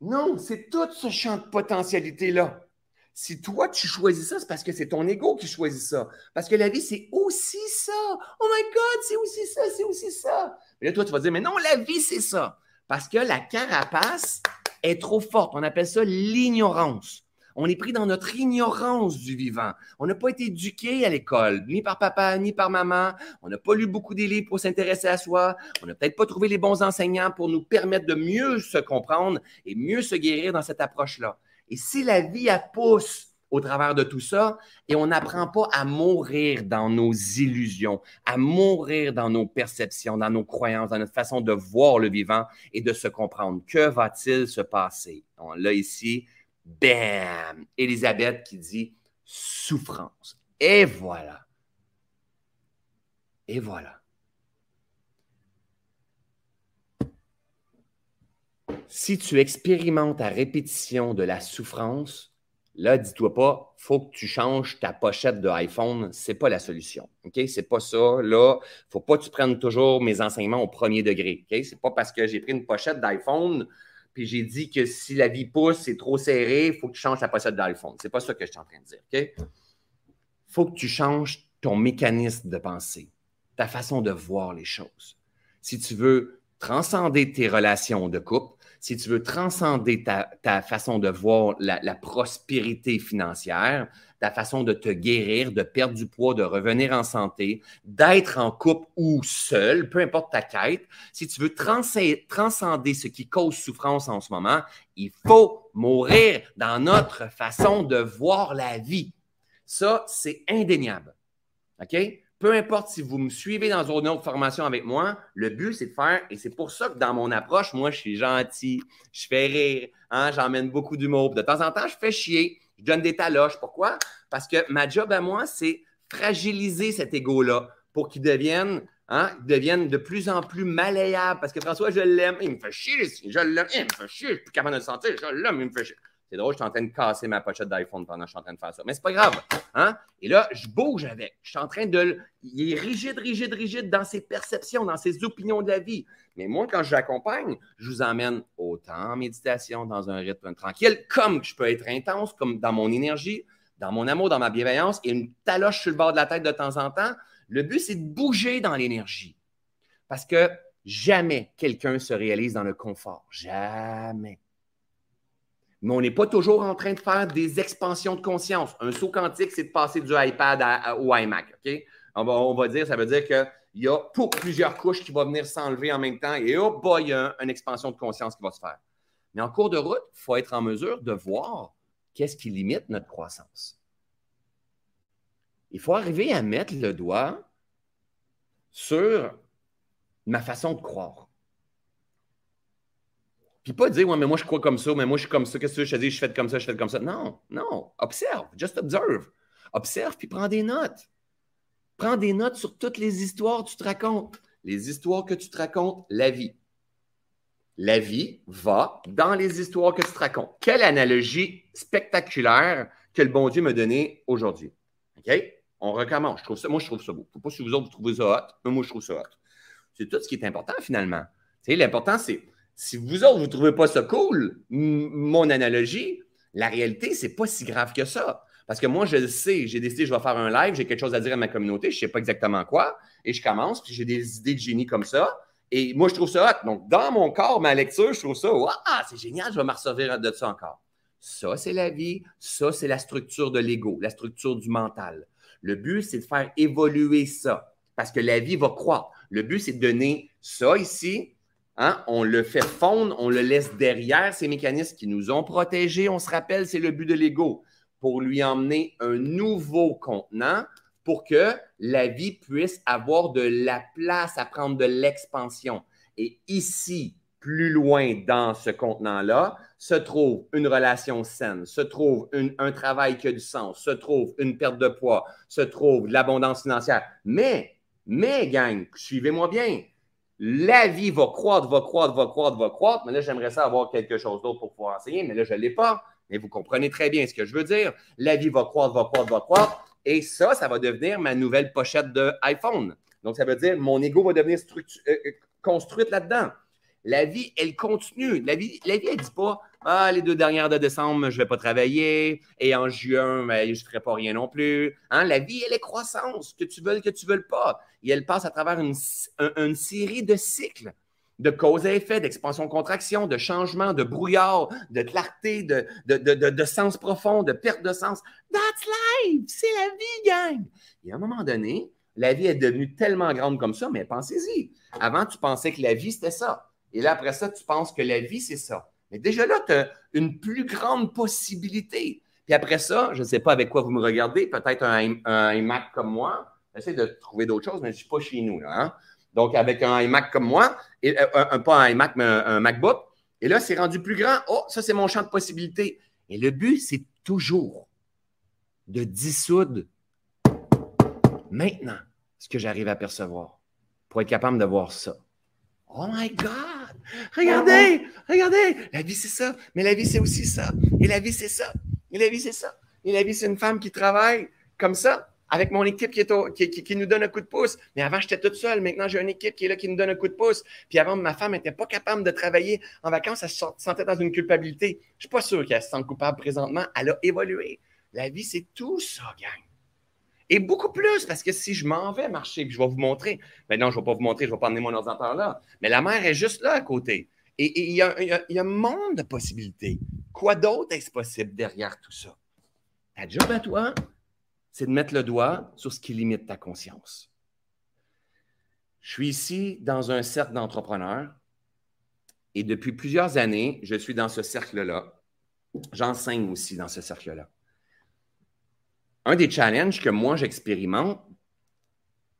S1: non, c'est tout ce champ de potentialité-là. Si toi, tu choisis ça, c'est parce que c'est ton ego qui choisit ça. Parce que la vie, c'est aussi ça. Oh my God, c'est aussi ça, c'est aussi ça. Mais là, toi, tu vas dire, mais non, la vie, c'est ça. Parce que la carapace est trop forte. On appelle ça l'ignorance. On est pris dans notre ignorance du vivant. On n'a pas été éduqué à l'école, ni par papa, ni par maman. On n'a pas lu beaucoup des livres pour s'intéresser à soi. On n'a peut-être pas trouvé les bons enseignants pour nous permettre de mieux se comprendre et mieux se guérir dans cette approche-là. Et si la vie a pousse au travers de tout ça et on n'apprend pas à mourir dans nos illusions, à mourir dans nos perceptions, dans nos croyances, dans notre façon de voir le vivant et de se comprendre. Que va-t-il se passer? On l'a ici, Bam! Elisabeth qui dit souffrance. Et voilà. Et voilà. Si tu expérimentes à répétition de la souffrance, là, dis-toi pas, faut que tu changes ta pochette de iPhone. C'est pas la solution. OK? C'est pas ça. Là, faut pas que tu prennes toujours mes enseignements au premier degré. OK? C'est pas parce que j'ai pris une pochette d'iPhone puis j'ai dit que si la vie pousse, c'est trop serré, il faut que tu changes la pochette d'iPhone. C'est pas ça que je suis en train de dire, OK? Faut que tu changes ton mécanisme de pensée, ta façon de voir les choses. Si tu veux transcender tes relations de couple, si tu veux transcender ta, façon de voir la, prospérité financière, ta façon de te guérir, de perdre du poids, de revenir en santé, d'être en couple ou seul, peu importe ta quête, si tu veux transcender ce qui cause souffrance en ce moment, il faut mourir dans notre façon de voir la vie. Ça, c'est indéniable. OK? Peu importe si vous me suivez dans une autre formation avec moi, le but, c'est de faire, et c'est pour ça que dans mon approche, moi, je suis gentil, je fais rire, hein, j'emmène beaucoup d'humour. De temps en temps, je fais chier, je donne des taloches. Pourquoi? Parce que ma job à moi, c'est fragiliser cet ego-là pour qu'il devienne, hein, devienne de plus en plus malléable. Parce que François, je l'aime, il me fait chier, je l'aime, il me fait chier, je suis plus capable de le sentir, je l'aime, il me fait chier. C'est drôle, je suis en train de casser ma pochette d'iPhone pendant que je suis en train de faire ça. Mais c'est pas grave. Hein? Et là, je bouge avec. Je suis en train de. Il est rigide, rigide, rigide dans ses perceptions, dans ses opinions de la vie. Mais moi, quand je l'accompagne, je vous emmène autant en méditation, dans un rythme tranquille, comme je peux être intense, comme dans mon énergie, dans mon amour, dans ma bienveillance, et une taloche sur le bord de la tête de temps en temps. Le but, c'est de bouger dans l'énergie. Parce que jamais quelqu'un se réalise dans le confort. Jamais. Mais on n'est pas toujours en train de faire des expansions de conscience. Un saut quantique, c'est de passer du iPad au iMac. OK? On va, dire, ça veut dire qu'il y a pour plusieurs couches qui vont venir s'enlever en même temps et hop, il y a une expansion de conscience qui va se faire. Mais en cours de route, il faut être en mesure de voir qu'est-ce qui limite notre croissance. Il faut arriver à mettre le doigt sur ma façon de croire. Puis pas dire, ouais, mais moi je crois comme ça, mais moi je suis comme ça, qu'est-ce que je dis, je fais comme ça, je fais comme ça. Non, non, observe, just observe. Observe, puis prends des notes. Prends des notes sur toutes les histoires que tu te racontes. Les histoires que tu te racontes, la vie. La vie va dans les histoires que tu te racontes. Quelle analogie spectaculaire que le bon Dieu m'a donnée aujourd'hui. OK? On recommence. Je trouve ça, moi, je trouve ça beau. Je ne sais pas si vous autres, vous trouvez ça hot, mais moi, je trouve ça hot. C'est tout ce qui est important, finalement. L'important, c'est si vous autres, vous ne trouvez pas ça cool, mon analogie, la réalité, c'est pas si grave que ça. Parce que moi, je le sais, j'ai décidé, je vais faire un live, j'ai quelque chose à dire à ma communauté, je ne sais pas exactement quoi, et je commence, puis j'ai des idées de génie comme ça. Et moi, je trouve ça hot. Donc, dans mon corps, ma lecture, je trouve ça, ah, c'est génial, je vais me resservir de ça encore. Ça, c'est la vie. Ça, c'est la structure de l'ego, la structure du mental. Le but, c'est de faire évoluer ça parce que la vie va croître. Le but, c'est de donner ça ici. Hein? On le fait fondre, on le laisse derrière ces mécanismes qui nous ont protégés. On se rappelle, c'est le but de l'ego pour lui emmener un nouveau contenant pour que la vie puisse avoir de la place à prendre de l'expansion. Et ici, plus loin dans ce contenant-là, se trouve une relation saine, se trouve un travail qui a du sens, se trouve une perte de poids, se trouve l'abondance financière. Mais, mais, gang, suivez-moi bien, la vie va croître, va croître, va croître, va croître. Mais là, j'aimerais ça avoir quelque chose d'autre pour pouvoir enseigner, mais là, je ne l'ai pas. Mais vous comprenez très bien ce que je veux dire. La vie va croître, va croître, va croître. Et ça, ça va devenir ma nouvelle pochette de iPhone. Donc, ça veut dire mon ego va devenir euh, euh, construite là-dedans. La vie, elle continue. La vie, la vie elle ne dit pas Ah, les deux dernières de décembre, je ne vais pas travailler. Et en juin, ben, je ne ferai pas rien non plus. Hein? La vie, elle est croissance, que tu veux, que tu ne veux pas. Et elle passe à travers une, série de cycles de cause à effet, d'expansion-contraction, de changement, de brouillard, de clarté, de, de, sens profond, de perte de sens. That's life! C'est la vie, gang! Et à un moment donné, la vie est devenue tellement grande comme ça, mais pensez-y. Avant, tu pensais que la vie, c'était ça. Et là, après ça, tu penses que la vie, c'est ça. Mais déjà là, tu as une plus grande possibilité. Puis après ça, je ne sais pas avec quoi vous me regardez, peut-être un, iMac comme moi. J'essaie de trouver d'autres choses, mais je ne suis pas chez nous. Là, hein. Donc, avec un iMac comme moi, et, euh, pas un iMac, mais un, MacBook. Et là, c'est rendu plus grand. Oh, ça, c'est mon champ de possibilités. Et le but, c'est toujours de dissoudre maintenant ce que j'arrive à percevoir pour être capable de voir ça. Oh my God! Regardez! Regardez! La vie, c'est ça. Mais la vie, c'est aussi ça. Et la vie, c'est ça. Et la vie, c'est ça. Et la vie, c'est une femme qui travaille comme ça, avec mon équipe qui, est qui, nous donne un coup de pouce. Mais avant, j'étais toute seule. Maintenant, j'ai une équipe qui est là, qui nous donne un coup de pouce. Puis avant, ma femme n'était pas capable de travailler en vacances. Elle se sentait dans une culpabilité. Je ne suis pas sûr qu'elle se sente coupable présentement. Elle a évolué. La vie, c'est tout ça, gang. Et beaucoup plus, parce que si je m'en vais marcher, puis je vais vous montrer, mais non, je ne vais pas vous montrer, je ne vais pas emmener mon ordinateur là, mais la mer est juste là à côté. Et il y, a, un monde de possibilités. Quoi d'autre est-ce possible derrière tout ça? Ta job à toi, c'est de mettre le doigt sur ce qui limite ta conscience. Je suis ici dans un cercle d'entrepreneurs et depuis plusieurs années, je suis dans ce cercle-là. J'enseigne aussi dans ce cercle-là un des challenges que moi j'expérimente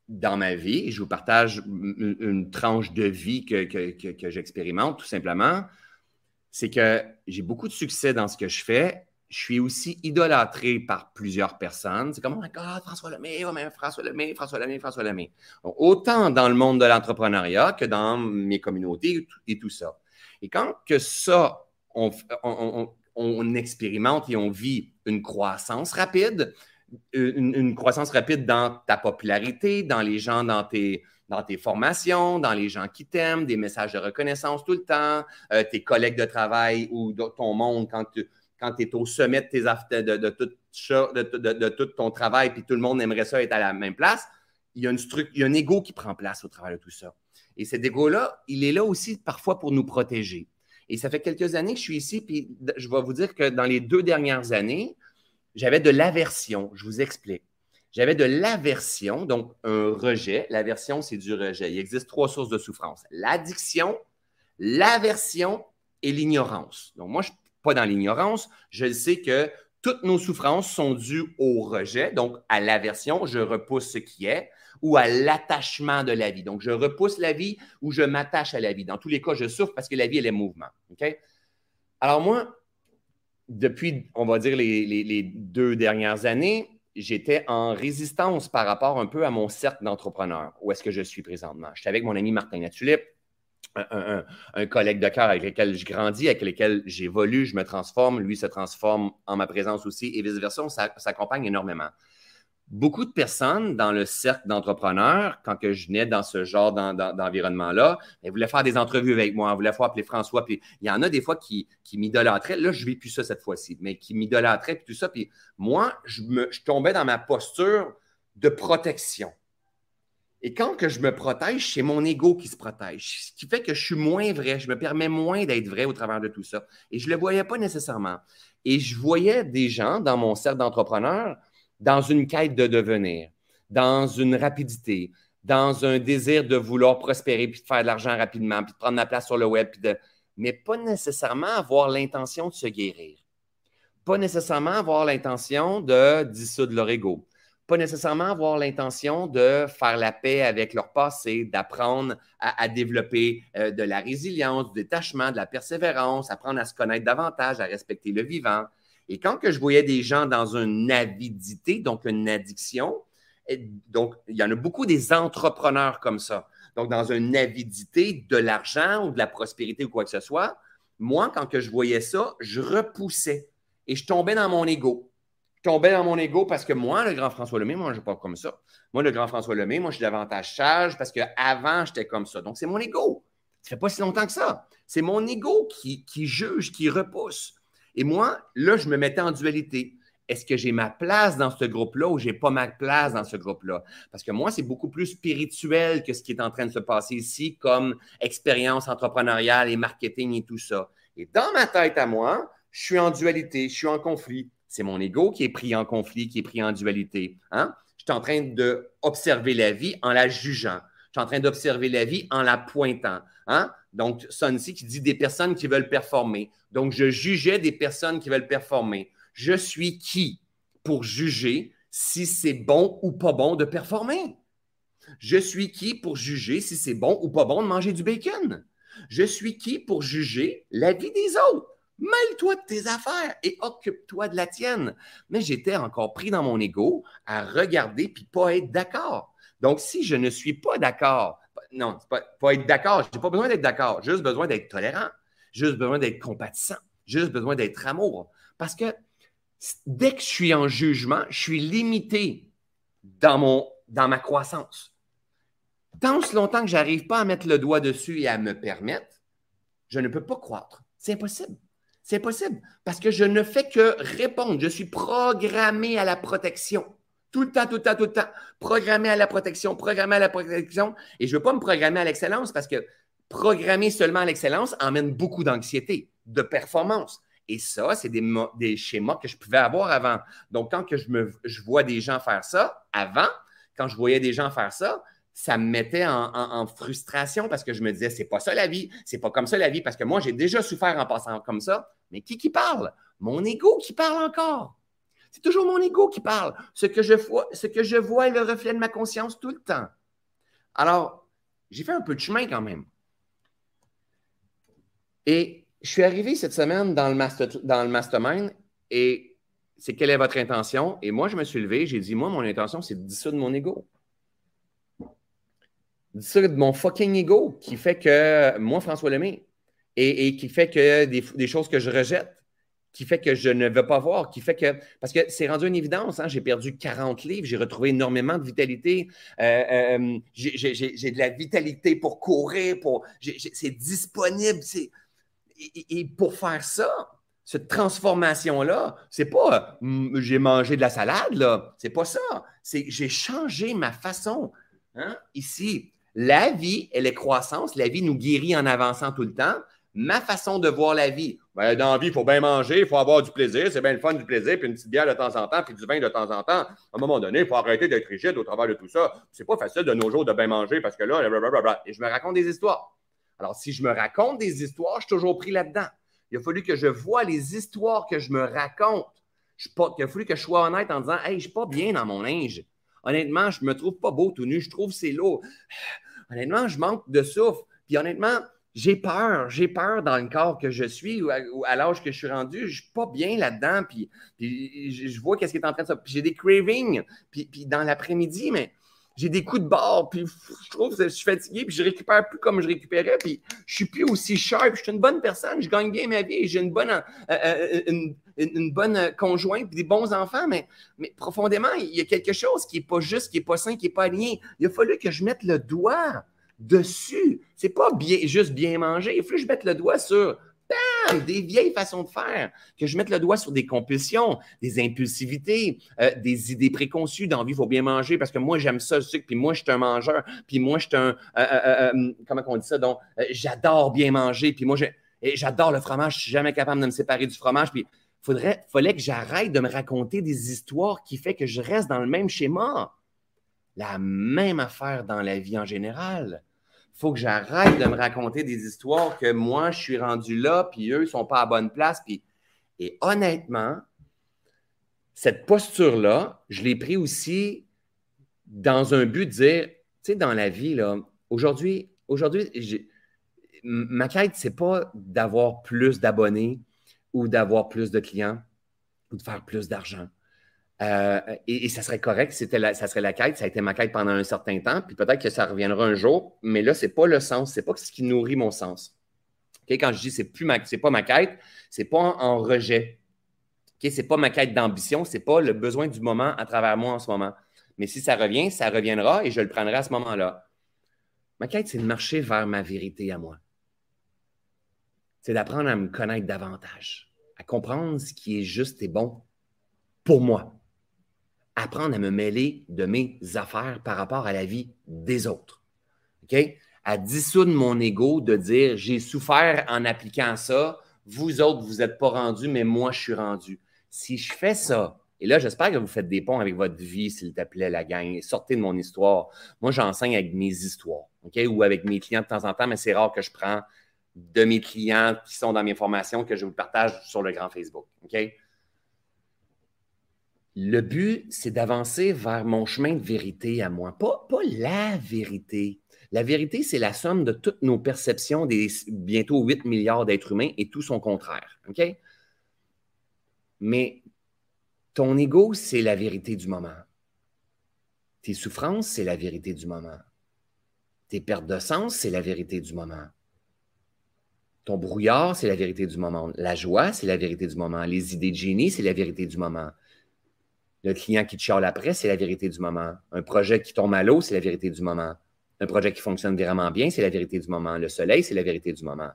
S1: dans ma vie, et je vous partage une, tranche de vie que, j'expérimente tout simplement, c'est que j'ai beaucoup de succès dans ce que je fais. Je suis aussi idolâtré par plusieurs personnes. C'est comme, oh my God, François Lemay, oh, François Lemay, François Lemay, François Lemay. autant dans le monde de l'entrepreneuriat que dans mes communautés et tout, ça. Et quand que ça, on expérimente et on vit une croissance rapide, une, croissance rapide dans ta popularité, dans les gens, dans tes, dans tes formations, dans les gens qui t'aiment, des messages de reconnaissance tout le temps, euh, tes collègues de travail ou ton monde quand tu quand es au sommet de, tes, de, de, tout, de, de, tout ton travail, puis tout le monde aimerait ça être à la même place, il y, a une il y a un ego qui prend place au travers de tout ça. Et cet ego-là, il est là aussi parfois pour nous protéger. Et ça fait quelques années que je suis ici, puis je vais vous dire que dans les deux dernières années, j'avais de l'aversion. Je vous explique. J'avais de l'aversion, donc un rejet. L'aversion, c'est du rejet. Il existe trois sources de souffrance l'addiction, l'aversion et l'ignorance. Donc, moi, je ne suis pas dans l'ignorance. Je sais que toutes nos souffrances sont dues au rejet, donc à l'aversion, je repousse ce qui est, ou à l'attachement de la vie. Donc, je repousse la vie ou je m'attache à la vie. Dans tous les cas, je souffre parce que la vie, elle est mouvement. Alors, moi, depuis, on va dire, les, deux dernières années, j'étais en résistance par rapport un peu à mon cercle d'entrepreneurs, où est-ce que je suis présentement. J'étais avec mon ami Martin Latulippe, un, collègue de cœur avec lequel je grandis, avec lequel j'évolue, je me transforme, lui se transforme en ma présence aussi, et vice-versa, on s'accompagne énormément. Beaucoup de personnes dans le cercle d'entrepreneurs, quand je venais dans ce genre d'environnement-là, elles voulaient faire des entrevues avec moi, elles voulaient faire appeler François, puis il y en a des fois qui, qui m'idolâtraient. Là, je ne vis plus ça cette fois-ci, mais qui m'idolâtraient, puis tout ça. Puis moi, je tombais dans ma posture de protection. Et quand que je me protège, c'est mon ego qui se protège, ce qui fait que je suis moins vrai, je me permets moins d'être vrai au travers de tout ça. Et je ne le voyais pas nécessairement. Et je voyais des gens dans mon cercle d'entrepreneurs dans une quête de devenir, dans une rapidité, dans un désir de vouloir prospérer, puis de faire de l'argent rapidement, puis de prendre la place sur le web, mais pas nécessairement avoir l'intention de se guérir. Pas nécessairement avoir l'intention de dissoudre leur ego pas nécessairement avoir l'intention de faire la paix avec leur passé, d'apprendre à, développer euh, de la résilience, du détachement, de la persévérance, apprendre à se connaître davantage, à respecter le vivant. Et quand je voyais des gens dans une avidité, donc une addiction, donc il y en a beaucoup des entrepreneurs comme ça, donc dans une avidité de l'argent ou de la prospérité ou quoi que ce soit, moi, quand je voyais ça, je repoussais et je tombais dans mon ego tombais dans mon ego parce que moi, le grand François Lemay, moi, je ne pas comme ça. Moi, le grand François Lemay, moi, je suis davantage sage parce qu'avant, j'étais comme ça. Donc, c'est mon ego. Ça fait pas si longtemps que ça. C'est mon ego qui juge, qui repousse. Et moi, là, je me mettais en dualité. Est-ce que j'ai ma place dans ce groupe-là ou j'ai pas ma place dans ce groupe-là? Parce que moi, c'est beaucoup plus spirituel que ce qui est en train de se passer ici comme expérience entrepreneuriale et marketing et tout ça. Et dans ma tête à moi, je suis en dualité, je suis en conflit. C'est mon ego qui est pris en conflit, qui est pris en dualité. Hein? Je suis en train d'observer la vie en la jugeant. Je suis en train d'observer la vie en la pointant. Hein? Donc, Sonsi qui dit des personnes qui veulent performer. Donc, je jugeais des personnes qui veulent performer. Je suis qui pour juger si c'est bon ou pas bon de performer? Je suis qui pour juger si c'est bon ou pas bon de manger du bacon? Je suis qui pour juger la vie des autres? Mêle-toi de tes affaires et occupe-toi de la tienne. Mais j'étais encore pris dans mon ego à regarder puis pas être d'accord. Donc, si je ne suis pas d'accord, non, pas, pas être d'accord, je n'ai pas besoin d'être d'accord, juste besoin d'être tolérant, juste besoin d'être compatissant, juste besoin d'être amour. Parce que dès que je suis en jugement, je suis limité dans, mon, dans ma croissance. Tant ce longtemps que je n'arrive pas à mettre le doigt dessus et à me permettre, je ne peux pas croître. C'est impossible. C'est possible parce que je ne fais que répondre. Je suis programmé à la protection. Tout le temps, tout le temps, tout le temps. Programmé à la protection, programmé à la protection. Et je ne veux pas me programmer à l'excellence parce que programmer seulement à l'excellence emmène beaucoup d'anxiété, de performance. Et ça, c'est des, schémas que je pouvais avoir avant. Donc, quand que je vois des gens faire ça, avant, quand je voyais des gens faire ça, ça me mettait en, frustration parce que je me disais, c'est pas ça la vie, c'est pas comme ça la vie, parce que moi, j'ai déjà souffert en passant comme ça. Mais qui qui parle? Mon ego qui parle encore. C'est toujours mon ego qui parle. Ce que, je vois, est le reflet de ma conscience tout le temps. Alors, j'ai fait un peu de chemin quand même. Et je suis arrivé cette semaine dans le, mastermind et c'est quelle est votre intention? Et moi, je me suis levé, j'ai dit, moi, mon intention, c'est de dissoudre mon ego de mon fucking ego qui fait que moi, François Lemay, et, qui fait que des, choses que je rejette, qui fait que je ne veux pas voir, qui fait que. Parce que c'est rendu une évidence, hein, j'ai perdu 40 livres, j'ai retrouvé énormément de vitalité, euh, euh, j'ai de la vitalité pour courir, pour, c'est disponible. Et, pour faire ça, cette transformation-là, c'est pas j'ai mangé de la salade, là. C'est pas ça. C'est j'ai changé ma façon Hein? Ici, la vie, elle est croissance. La vie nous guérit en avançant tout le temps. Ma façon de voir la vie, ben, dans la vie, il faut bien manger, il faut avoir du plaisir, c'est bien le fun du plaisir, puis une petite bière de temps en temps, puis du vin de temps en temps. À un moment donné, il faut arrêter d'être rigide au travers de tout ça. C'est pas facile de nos jours de bien manger parce que là, blablabla. Et je me raconte des histoires. Alors, si je me raconte des histoires, je suis toujours pris là-dedans. Il a fallu que je vois les histoires que je me raconte. Il a fallu que je sois honnête en disant Hey, je suis pas bien dans mon linge. Honnêtement, je me trouve pas beau tout nu. Je trouve c'est lourd. Honnêtement, je manque de souffle. Puis honnêtement, j'ai peur. J'ai peur dans le corps que je suis ou à, l'âge que je suis rendu. Je suis pas bien là-dedans. Puis, je, vois qu'est-ce qui est en train de se. J'ai des cravings. Puis, dans l'après-midi, mais j'ai des coups de barre, puis je trouve que je suis fatigué, puis je récupère plus comme je récupérais, puis je suis plus aussi sharp. Je suis une bonne personne, je gagne bien ma vie, j'ai une bonne, euh, euh, une, bonne conjointe, puis des bons enfants, mais, mais profondément, il y a quelque chose qui n'est pas juste, qui n'est pas sain, qui n'est pas aligné. Il a fallu que je mette le doigt dessus. C'est pas bien, juste bien manger. Il fallu que je mette le doigt sur des vieilles façons de faire, que je mette le doigt sur des compulsions, des impulsivités, euh, des idées préconçues d'envie, il faut bien manger parce que moi, j'aime ça, le sucre, puis moi, je suis un mangeur, puis moi, je suis un. Euh, euh, comment on dit ça? Donc, j'adore bien manger, puis moi, j'adore le fromage, je suis jamais capable de me séparer du fromage, puis il fallait que j'arrête de me raconter des histoires qui fait que je reste dans le même schéma. La même affaire dans la vie en général faut que j'arrête de me raconter des histoires que moi, je suis rendu là, puis eux, ils sont pas à bonne place. Puis... Et honnêtement, cette posture-là, je l'ai pris aussi dans un but de dire, tu sais, dans la vie, aujourd'hui, ma quête, c'est pas d'avoir plus d'abonnés ou d'avoir plus de clients ou de faire plus d'argent. Euh, et, ça serait correct, c'était ça serait la quête, ça a été ma quête pendant un certain temps, puis peut-être que ça reviendra un jour, mais là, ce n'est pas le sens, ce n'est pas ce qui nourrit mon sens. Quand je dis c'est plus ma, c'est pas ma quête, c'est pas en, rejet. Ce n'est pas ma quête d'ambition, ce n'est pas le besoin du moment à travers moi en ce moment. Mais si ça revient, ça reviendra et je le prendrai à ce moment-là. Ma quête, c'est de marcher vers ma vérité à moi. C'est d'apprendre à me connaître davantage, à comprendre ce qui est juste et bon pour moi apprendre à me mêler de mes affaires par rapport à la vie des autres. OK? À dissoudre mon ego de dire j'ai souffert en appliquant ça, vous autres, vous n'êtes pas rendus, mais moi, je suis rendu. Si je fais ça, et là, j'espère que vous faites des ponts avec votre vie, s'il te plaît, la gang. Sortez de mon histoire. Moi, j'enseigne avec mes histoires, OK? Ou avec mes clients de temps en temps, mais c'est rare que je prends de mes clients qui sont dans mes formations que je vous partage sur le grand Facebook, OK? Le but, c'est d'avancer vers mon chemin de vérité à moi, pas, pas la vérité. La vérité, c'est la somme de toutes nos perceptions des bientôt 8 milliards d'êtres humains et tout son contraire. OK? Mais ton ego, c'est la vérité du moment. Tes souffrances, c'est la vérité du moment. Tes pertes de sens, c'est la vérité du moment. Ton brouillard, c'est la vérité du moment. La joie, c'est la vérité du moment. Les idées de génie, c'est la vérité du moment. Le client qui te chiale après, c'est la vérité du moment. Un projet qui tombe à l'eau, c'est la vérité du moment. Un projet qui fonctionne vraiment bien, c'est la vérité du moment. Le soleil, c'est la vérité du moment.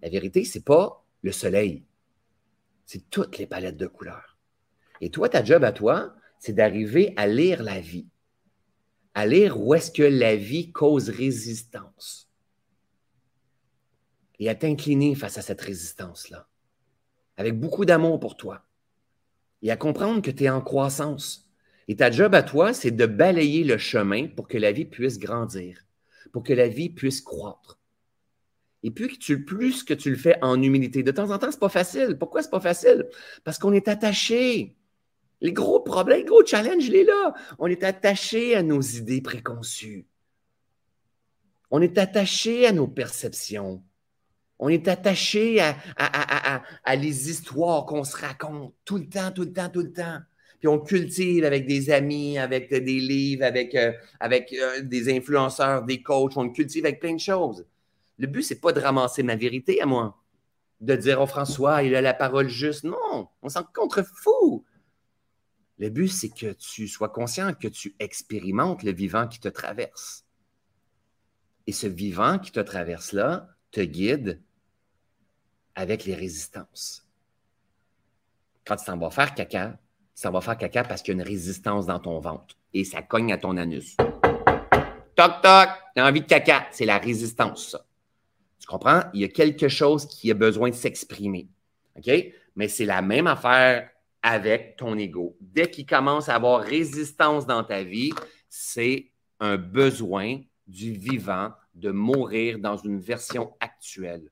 S1: La vérité, c'est pas le soleil. C'est toutes les palettes de couleurs. Et toi, ta job à toi, c'est d'arriver à lire la vie. À lire où est-ce que la vie cause résistance. Et à t'incliner face à cette résistance-là. Avec beaucoup d'amour pour toi et à comprendre que tu es en croissance. Et ta job à toi, c'est de balayer le chemin pour que la vie puisse grandir, pour que la vie puisse croître. Et puis, tu, plus que tu le fais en humilité, de temps en temps, c'est pas facile. Pourquoi c'est pas facile? Parce qu'on est attaché. Les gros problèmes, les gros challenges, il est là. On est attaché à nos idées préconçues. On est attaché à nos perceptions. On est attaché à, les histoires qu'on se raconte tout le temps, tout le temps, tout le temps. Puis on cultive avec des amis, avec des livres, avec, euh, euh, des influenceurs, des coachs. On cultive avec plein de choses. Le but, c'est pas de ramasser ma vérité à moi, de dire oh François, il a la parole juste. Non, on s'en contrefou. Le but, c'est que tu sois conscient, que tu expérimentes le vivant qui te traverse. Et ce vivant qui te traverse là te guide avec les résistances. Quand tu t'en vas faire caca, tu t'en vas faire caca parce qu'il y a une résistance dans ton ventre et ça cogne à ton anus. Toc, toc, t'as envie de caca. C'est la résistance. Tu comprends? Il y a quelque chose qui a besoin de s'exprimer. OK? Mais c'est la même affaire avec ton ego. Dès qu'il commence à avoir résistance dans ta vie, c'est un besoin du vivant de mourir dans une version actuelle.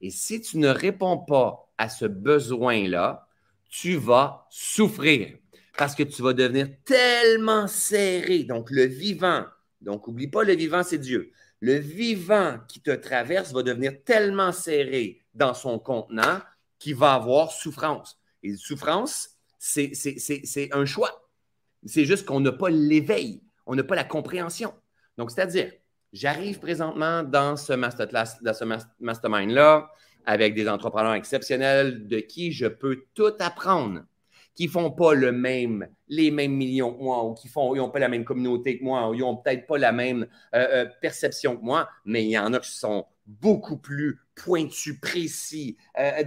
S1: Et si tu ne réponds pas à ce besoin-là, tu vas souffrir parce que tu vas devenir tellement serré. Donc, le vivant, donc oublie pas, le vivant, c'est Dieu. Le vivant qui te traverse va devenir tellement serré dans son contenant qu'il va avoir souffrance. Et souffrance, c'est un choix. C'est juste qu'on n'a pas l'éveil, on n'a pas la compréhension. Donc, c'est-à-dire, j'arrive présentement dans ce masterclass, dans ce mastermind-là, avec des entrepreneurs exceptionnels de qui je peux tout apprendre, qui ne font pas le même, les mêmes millions que moi, ou qui n'ont pas la même communauté que moi, ou ils n'ont peut-être pas la même euh, euh, perception que moi, mais il y en a qui sont beaucoup plus pointus, précis. Euh,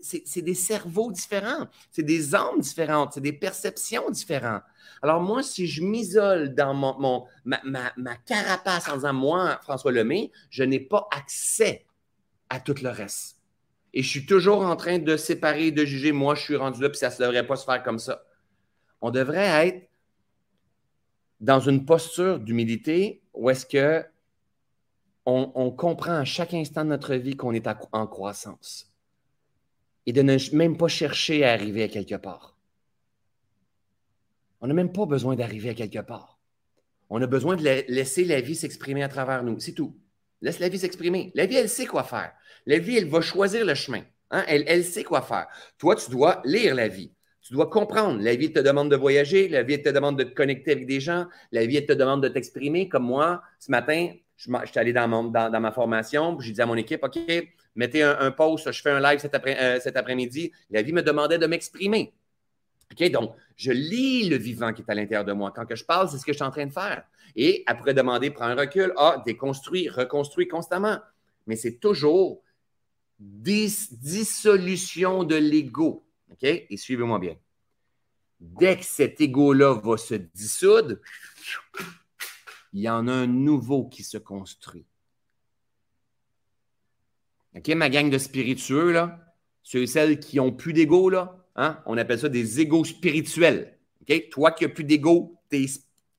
S1: c'est des cerveaux différents, c'est des âmes différentes, c'est des perceptions différentes. Alors moi, si je m'isole dans mon, ma, carapace en disant, moi, François Lemay, je n'ai pas accès à tout le reste. Et je suis toujours en train de séparer, de juger, moi, je suis rendu là, puis ça ne devrait pas se faire comme ça. On devrait être dans une posture d'humilité où est-ce que on, comprend à chaque instant de notre vie qu'on est en croissance et de ne même pas chercher à arriver à quelque part. On n'a même pas besoin d'arriver à quelque part. On a besoin de laisser la vie s'exprimer à travers nous. C'est tout. Laisse la vie s'exprimer. La vie, elle sait quoi faire. La vie, elle va choisir le chemin. Hein? Elle, elle sait quoi faire. Toi, tu dois lire la vie. Tu dois comprendre. La vie te demande de voyager. La vie te demande de te connecter avec des gens. La vie te demande de t'exprimer. Comme moi, ce matin, je, suis allé dans, dans, ma formation. J'ai dit à mon équipe, OK, mettez un, post. Je fais un live euh, cet après-midi. La vie me demandait de m'exprimer. OK, donc, je lis le vivant qui est à l'intérieur de moi. Quand que je parle, c'est ce que je suis en train de faire. Et après demander, prends un recul, ah, déconstruis, reconstruis constamment. Mais c'est toujours dissolution de l'ego. OK? Et suivez-moi bien. Dès que cet ego-là va se dissoudre, il y en a un nouveau qui se construit. OK, ma gang de spiritueux, là, ceux et celles qui n'ont plus d'ego, là, hein, on appelle ça des égos spirituels. OK? Toi qui n'as plus d'ego, tu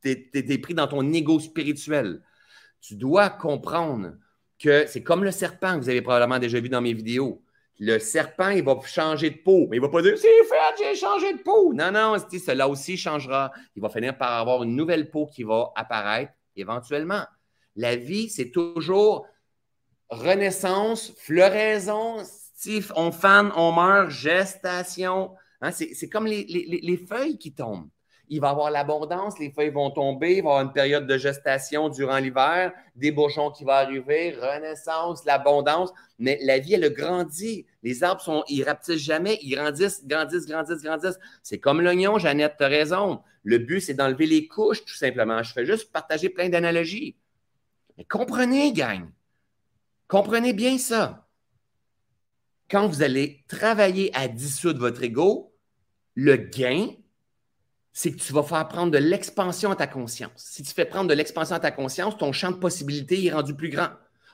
S1: es, pris dans ton ego spirituel. Tu dois comprendre que c'est comme le serpent que vous avez probablement déjà vu dans mes vidéos. Le serpent, il va changer de peau. Mais il ne va pas dire C'est fait, j'ai changé de peau. Non, non, cela aussi changera. Il va finir par avoir une nouvelle peau qui va apparaître éventuellement. La vie, c'est toujours renaissance, floraison, on fan, on meurt, gestation. Hein, c'est comme les, feuilles qui tombent. Il va y avoir l'abondance, les feuilles vont tomber, il va y avoir une période de gestation durant l'hiver, des bourgeons qui vont arriver, renaissance, l'abondance. Mais la vie, elle grandit. Les arbres, sont, ils rapetissent jamais, ils grandissent, grandissent, grandissent, grandissent. C'est comme l'oignon, Jeannette, tu as raison. Le but, c'est d'enlever les couches, tout simplement. Je fais juste partager plein d'analogies. Mais comprenez, gang. Comprenez bien ça quand vous allez travailler à dissoudre votre ego, le gain, c'est que tu vas faire prendre de l'expansion à ta conscience. Si tu fais prendre de l'expansion à ta conscience, ton champ de possibilités est rendu plus grand.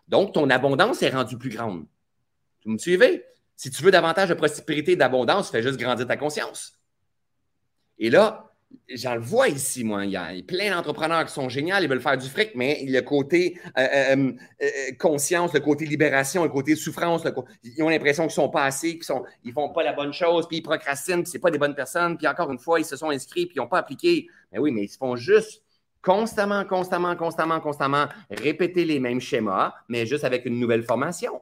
S1: Donc, ton abondance est rendue plus grande. Vous me suivez? Si tu veux davantage de prospérité et d'abondance, fais juste grandir ta conscience. Et là, j'en le vois ici, moi. Il y a plein d'entrepreneurs qui sont géniaux, ils veulent faire du fric, mais le côté euh, euh, euh, conscience, le côté libération, le côté souffrance, ils ont l'impression qu'ils sont pas assez, qu'ils ne font pas la bonne chose, puis ils procrastinent, puis ce pas des bonnes personnes, puis encore une fois, ils se sont inscrits, puis ils n'ont pas appliqué. Mais oui, mais ils se font juste constamment, constamment, constamment, constamment répéter les mêmes schémas, mais juste avec une nouvelle formation.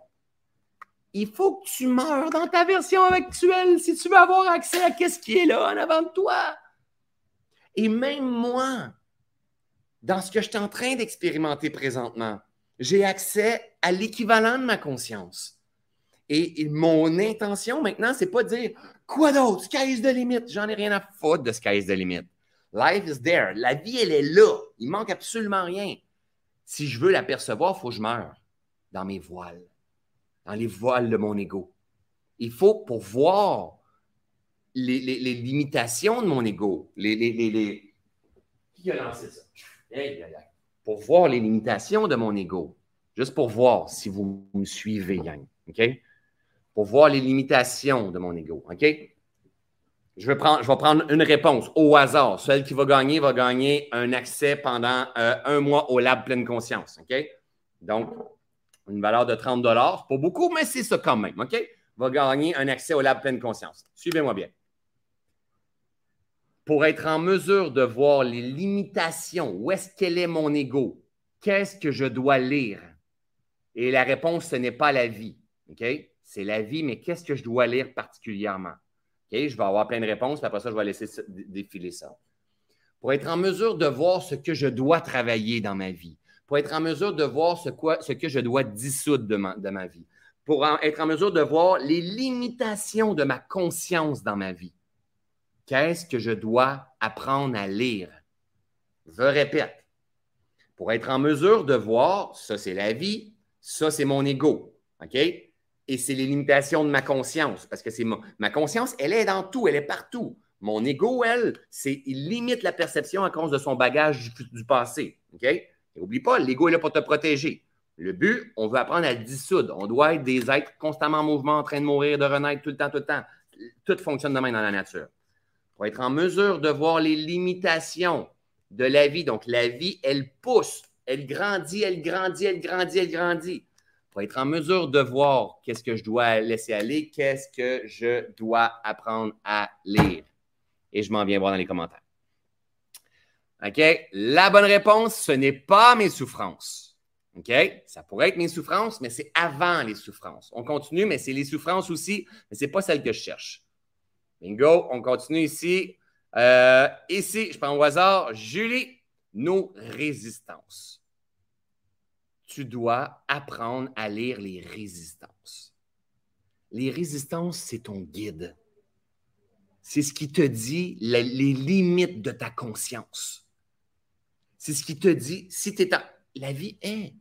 S1: Il faut que tu meurs dans ta version actuelle si tu veux avoir accès à ce qui est là en avant de toi. Et même moi, dans ce que je suis en train d'expérimenter présentement, j'ai accès à l'équivalent de ma conscience. Et, mon intention maintenant, c'est pas de dire quoi d'autre, sky is the limit. J'en ai rien à foutre de sky is the limit. Life is there. La vie, elle est là. Il manque absolument rien. Si je veux l'apercevoir, il faut que je meure dans mes voiles, dans les voiles de mon ego. Il faut, pour voir les, limitations de mon ego. Les, les, Qui a lancé ça? pour voir les limitations de mon ego. Juste pour voir si vous me suivez, gang. OK? Pour voir les limitations de mon ego. OK? Je vais, prendre, je vais prendre une réponse au hasard. Celle qui va gagner va gagner un accès pendant euh, un mois au Lab Pleine Conscience. OK? Donc, une valeur de 30 Pas beaucoup, mais c'est ça quand même. OK? Va gagner un accès au Lab Pleine Conscience. Suivez-moi bien. Pour être en mesure de voir les limitations, où est-ce qu'elle est mon ego? Qu'est-ce que je dois lire? Et la réponse, ce n'est pas la vie. OK? C'est la vie, mais qu'est-ce que je dois lire particulièrement? Je vais avoir plein de réponses, puis après ça, je vais laisser défiler ça. Pour être en mesure de voir ce que je dois travailler dans ma vie, pour être en mesure de voir ce, ce que je dois dissoudre de ma, de ma vie, pour être en mesure de voir les limitations de ma conscience dans ma vie. Qu'est-ce que je dois apprendre à lire? Je répète, pour être en mesure de voir, ça c'est la vie, ça c'est mon ego. OK? Et c'est les limitations de ma conscience, parce que c'est ma, conscience, elle est dans tout, elle est partout. Mon ego, elle, c'est il limite la perception à cause de son bagage du, passé. OK? Et n'oublie pas, l'ego est là pour te protéger. Le but, on veut apprendre à dissoudre. On doit être des êtres constamment en mouvement, en train de mourir, de renaître tout le temps, tout le temps. Tout fonctionne de même dans la nature. Pour être en mesure de voir les limitations de la vie. Donc, la vie, elle pousse, elle grandit, elle grandit, elle grandit, elle grandit pour être en mesure de voir qu'est-ce que je dois laisser aller, qu'est-ce que je dois apprendre à lire. Et je m'en viens voir dans les commentaires. OK? La bonne réponse, ce n'est pas mes souffrances. OK? Ça pourrait être mes souffrances, mais c'est avant les souffrances. On continue, mais c'est les souffrances aussi, mais ce n'est pas celle que je cherche. Bingo, on continue ici. Euh, ici, je prends au hasard, Julie, nos résistances tu dois apprendre à lire les résistances. Les résistances, c'est ton guide. C'est ce qui te dit les limites de ta conscience. C'est ce qui te dit si tu es. La vie est.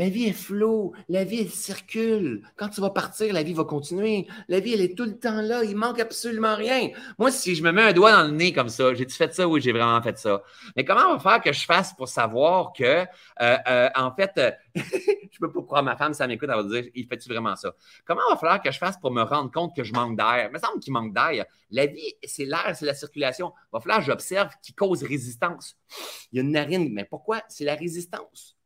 S1: La vie est floue, la vie elle circule. Quand tu vas partir, la vie va continuer. La vie elle est tout le temps là, il manque absolument rien. Moi, si je me mets un doigt dans le nez comme ça, j'ai-tu fait ça? Oui, j'ai vraiment fait ça. Mais comment on va faire que je fasse pour savoir que, euh, euh, en fait, euh, je peux pas croire ma femme, ça m'écoute, elle va dire, il fait-tu vraiment ça? Comment on va falloir que je fasse pour me rendre compte que je manque d'air? Il me semble qu'il manque d'air. La vie, c'est l'air, c'est la circulation. Il va falloir que j'observe qui cause résistance. Il y a une narine, mais pourquoi? C'est la résistance.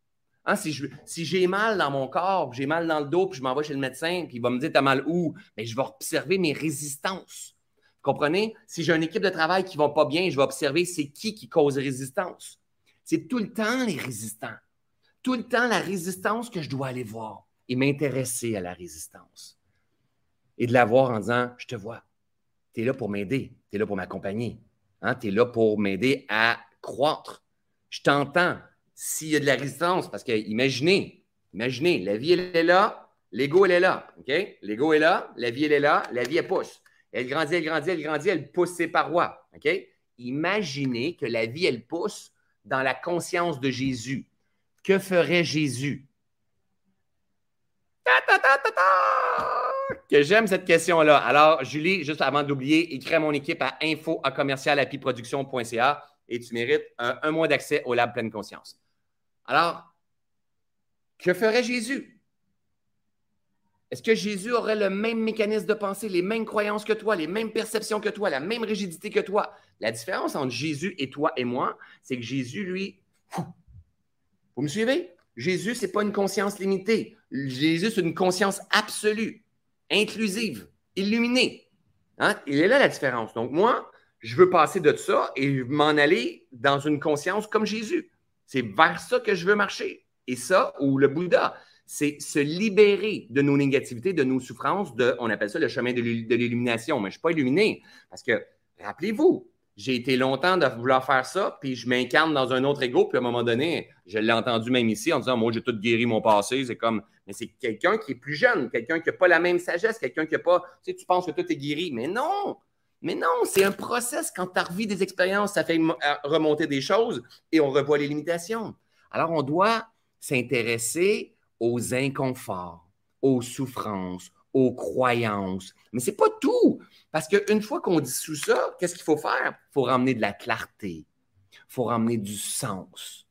S1: Hein, si j'ai mal dans mon corps, j'ai mal dans le dos, puis je m'en vais chez le médecin, puis il va me dire T'as mal où? Mais je vais observer mes résistances. Vous comprenez? Si j'ai une équipe de travail qui ne va pas bien, je vais observer c'est qui qui cause résistance. C'est tout le temps les résistants. Tout le temps la résistance que je dois aller voir et m'intéresser à la résistance. Et de la voir en disant Je te vois. Tu es là pour m'aider. Tu es là pour m'accompagner. Hein? Tu es là pour m'aider à croître. Je t'entends s'il y a de la résistance, parce que imaginez, imaginez, la vie, elle est là, l'ego, elle est là. OK? L'ego est là, la vie, elle est là, la vie, elle pousse. Elle grandit, elle grandit, elle grandit, elle pousse ses parois. OK? Imaginez que la vie, elle pousse dans la conscience de Jésus. Que ferait Jésus? Ta, ta, ta, que j'aime cette question-là. Alors, Julie, juste avant d'oublier, écris à mon équipe à info à et tu mérites un mois d'accès au Lab Pleine Conscience. Alors, que ferait Jésus? Est-ce que Jésus aurait le même mécanisme de pensée, les mêmes croyances que toi, les mêmes perceptions que toi, la même rigidité que toi? La différence entre Jésus et toi et moi, c'est que Jésus, lui, vous me suivez? Jésus, ce n'est pas une conscience limitée. Jésus, c'est une conscience absolue, inclusive, illuminée. Hein? Il est là la différence. Donc, moi, je veux passer de ça et m'en aller dans une conscience comme Jésus. C'est vers ça que je veux marcher. Et ça, ou le Bouddha, c'est se libérer de nos négativités, de nos souffrances, de, on appelle ça le chemin de l'illumination. Mais je ne suis pas illuminé parce que, rappelez-vous, j'ai été longtemps de vouloir faire ça, puis je m'incarne dans un autre ego, puis à un moment donné, je l'ai entendu même ici en disant, moi, j'ai tout guéri mon passé. C'est comme, mais c'est quelqu'un qui est plus jeune, quelqu'un qui n'a pas la même sagesse, quelqu'un qui n'a pas, tu sais, tu penses que tout est guéri. Mais non, mais non, c'est un process. Quand tu revu des expériences, ça fait euh, remonter des choses et on revoit les limitations. Alors, on doit s'intéresser aux inconforts, aux souffrances, aux croyances. Mais ce n'est pas tout. Parce qu'une fois qu'on dissout ça, qu'est-ce qu'il faut faire? Il faut ramener de la clarté. Il faut ramener du sens.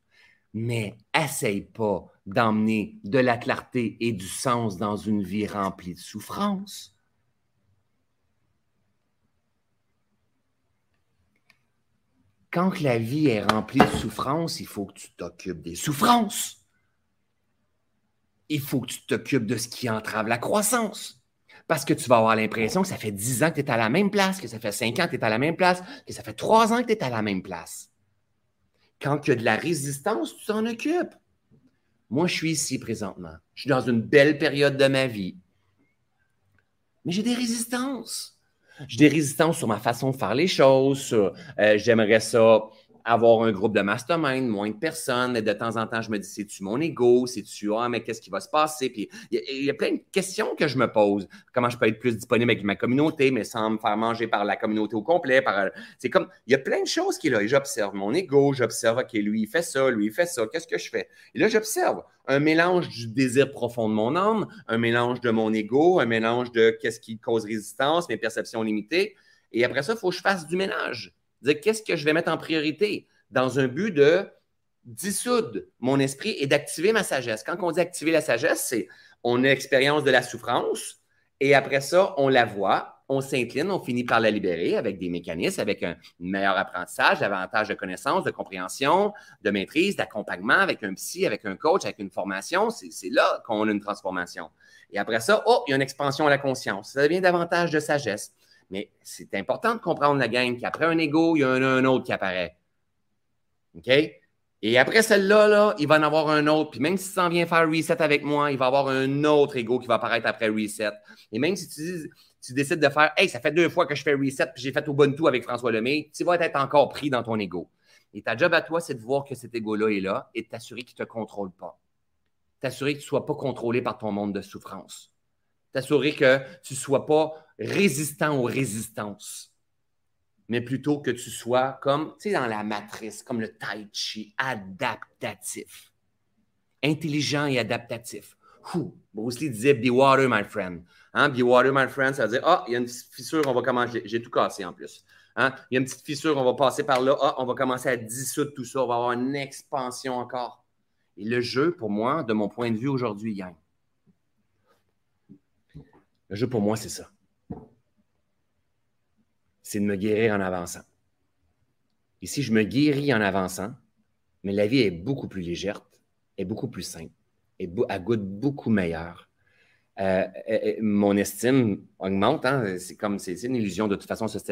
S1: mais essaye pas d'emmener de la clarté et du sens dans une vie remplie de souffrance. Quand la vie est remplie de souffrance, il faut que tu t'occupes des souffrances. Il faut que tu t'occupes de ce qui entrave la croissance. Parce que tu vas avoir l'impression que ça fait 10 ans que tu es à la même place, que ça fait 5 ans que tu es à la même place, que ça fait 3 ans que tu es à la même place. Quand il y a de la résistance, tu t'en occupes. Moi, je suis ici présentement. Je suis dans une belle période de ma vie. Mais j'ai des résistances. J'ai des résistances sur ma façon de faire les choses. Euh, j'aimerais ça avoir un groupe de mastermind, moins de personnes, de temps en temps, je me dis, c'est-tu mon ego? C'est-tu, ah, mais qu'est-ce qui va se passer? Puis il y, a plein de questions que je me pose. Comment je peux être plus disponible avec ma communauté, mais sans me faire manger par la communauté au complet? Par... C'est comme, il y a plein de choses qui est là. J'observe mon ego, j'observe, OK, lui, il fait ça, lui, il fait ça, qu'est-ce que je fais? Et là, j'observe un mélange du désir profond de mon âme, un mélange de mon ego, un mélange de qu'est-ce qui cause résistance, mes perceptions limitées. Et après ça, il faut que je fasse du ménage dire qu'est-ce que je vais mettre en priorité? Dans un but de dissoudre mon esprit et d'activer ma sagesse. Quand on dit activer la sagesse, c'est on a expérience de la souffrance et après ça, on la voit, on s'incline, on finit par la libérer avec des mécanismes, avec un meilleur apprentissage, davantage de connaissances, de compréhension, de maîtrise, d'accompagnement avec un psy, avec un coach, avec une formation. C'est là qu'on a une transformation. Et après ça, oh, il y a une expansion à la conscience. Ça devient davantage de sagesse. Mais c'est important de comprendre la gang qu'après un ego, il y en a un autre qui apparaît. OK? Et après celle-là, là, il va en avoir un autre. Puis même si tu s'en viens faire reset avec moi, il va avoir un autre ego qui va apparaître après reset. Et même si tu, décides de faire Hey, ça fait deux fois que je fais reset, puis j'ai fait Ubuntu avec François Lemay, tu vas être encore pris dans ton ego. Et ta job à toi, c'est de voir que cet ego-là est là et de t'assurer qu'il ne te contrôle pas. T'assurer que tu ne sois pas contrôlé par ton monde de souffrance t'assurer que tu ne sois pas résistant aux résistances, mais plutôt que tu sois comme, tu sais, dans la matrice, comme le tai chi, adaptatif. Intelligent et adaptatif. Bruce Lee disait Be water, my friend. Hein? Be water, my friend, ça veut dire Ah, il y a une fissure, on va commencer. J'ai tout cassé en plus. Hein? Il y a une petite fissure, on va passer par là. Ah, on va commencer à dissoudre tout ça. On va avoir une expansion encore. Et le jeu, pour moi, de mon point de vue aujourd'hui, gagne. Le jeu pour moi, c'est ça. C'est de me guérir en avançant. Et si je me guéris en avançant, mais la vie est beaucoup plus légère, est beaucoup plus simple, et elle goûte beaucoup meilleur. Euh, euh, euh, mon estime augmente. Hein. C'est comme c'est une illusion de toute façon, cette,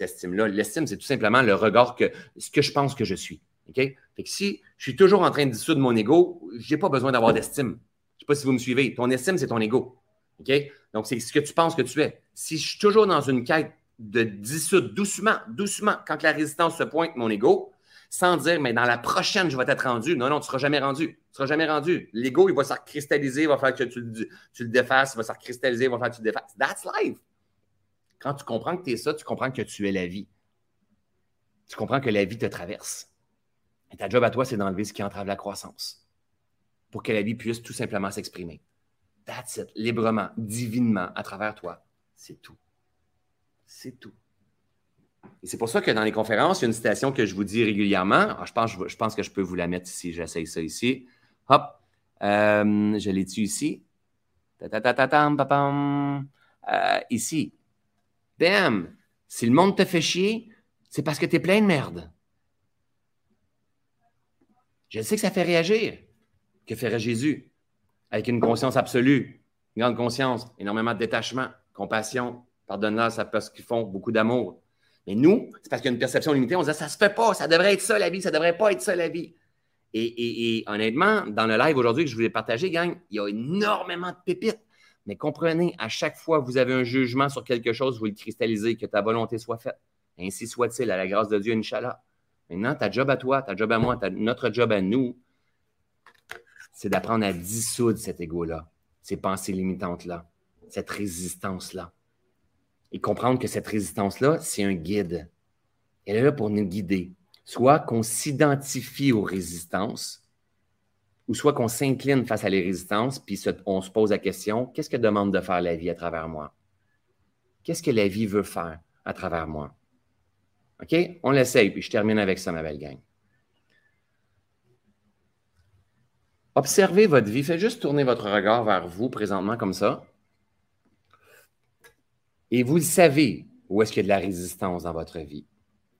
S1: estime-là. L'estime, c'est tout simplement le regard que ce que je pense que je suis. OK? Fait que si je suis toujours en train de dissoudre mon ego, je n'ai pas besoin d'avoir d'estime. Je ne sais pas si vous me suivez. Ton estime, c'est ton ego. OK? Donc, c'est ce que tu penses que tu es. Si je suis toujours dans une quête de dissoudre doucement, doucement, quand la résistance se pointe, mon ego, sans dire, mais dans la prochaine, je vais être rendu. Non, non, tu ne seras jamais rendu. Tu ne seras jamais rendu. L'ego, il va se cristalliser, il va faire que tu, tu le défasses, il va se cristalliser, il va faire que tu le défasses. That's life. Quand tu comprends que tu es ça, tu comprends que tu es la vie. Tu comprends que la vie te traverse. Et ta job à toi, c'est d'enlever ce qui entrave la croissance pour que la vie puisse tout simplement s'exprimer. That's it. Librement, divinement, à travers toi. C'est tout. C'est tout. Et c'est pour ça que dans les conférences, il y a une citation que je vous dis régulièrement. je, pense, je pense que je peux vous la mettre ici. J'essaye ça ici. Hop. Euh, je l'ai dessus ici. Euh, ici. Bam! Si le monde te fait chier, c'est parce que tu es plein de merde. Je sais que ça fait réagir. Que ferait Jésus? avec une conscience absolue, une grande conscience, énormément de détachement, compassion, pardonne-leur, parce qu'ils font beaucoup d'amour. Mais nous, c'est parce qu'il y a une perception limitée, on se dit ça se fait pas, ça devrait être ça la vie, ça devrait pas être ça la vie. Et, honnêtement, dans le live aujourd'hui que je voulais partager, gang, il y a énormément de pépites. Mais comprenez, à chaque fois que vous avez un jugement sur quelque chose, vous le cristallisez, que ta volonté soit faite. Ainsi soit-il, à la grâce de Dieu, Inch'Allah. Maintenant, ta job à toi, ta job à moi, notre job à nous, c'est d'apprendre à dissoudre cet ego-là, ces pensées limitantes-là, cette résistance-là. Et comprendre que cette résistance-là, c'est un guide. Elle est là pour nous guider. Soit qu'on s'identifie aux résistances, ou soit qu'on s'incline face à les résistances, puis on se pose la question, qu'est-ce que demande de faire la vie à travers moi? Qu'est-ce que la vie veut faire à travers moi? OK? On l'essaye, puis je termine avec ça, ma belle gang. Observez votre vie. Faites juste tourner votre regard vers vous présentement comme ça. Et vous savez où est-ce qu'il y a de la résistance dans votre vie?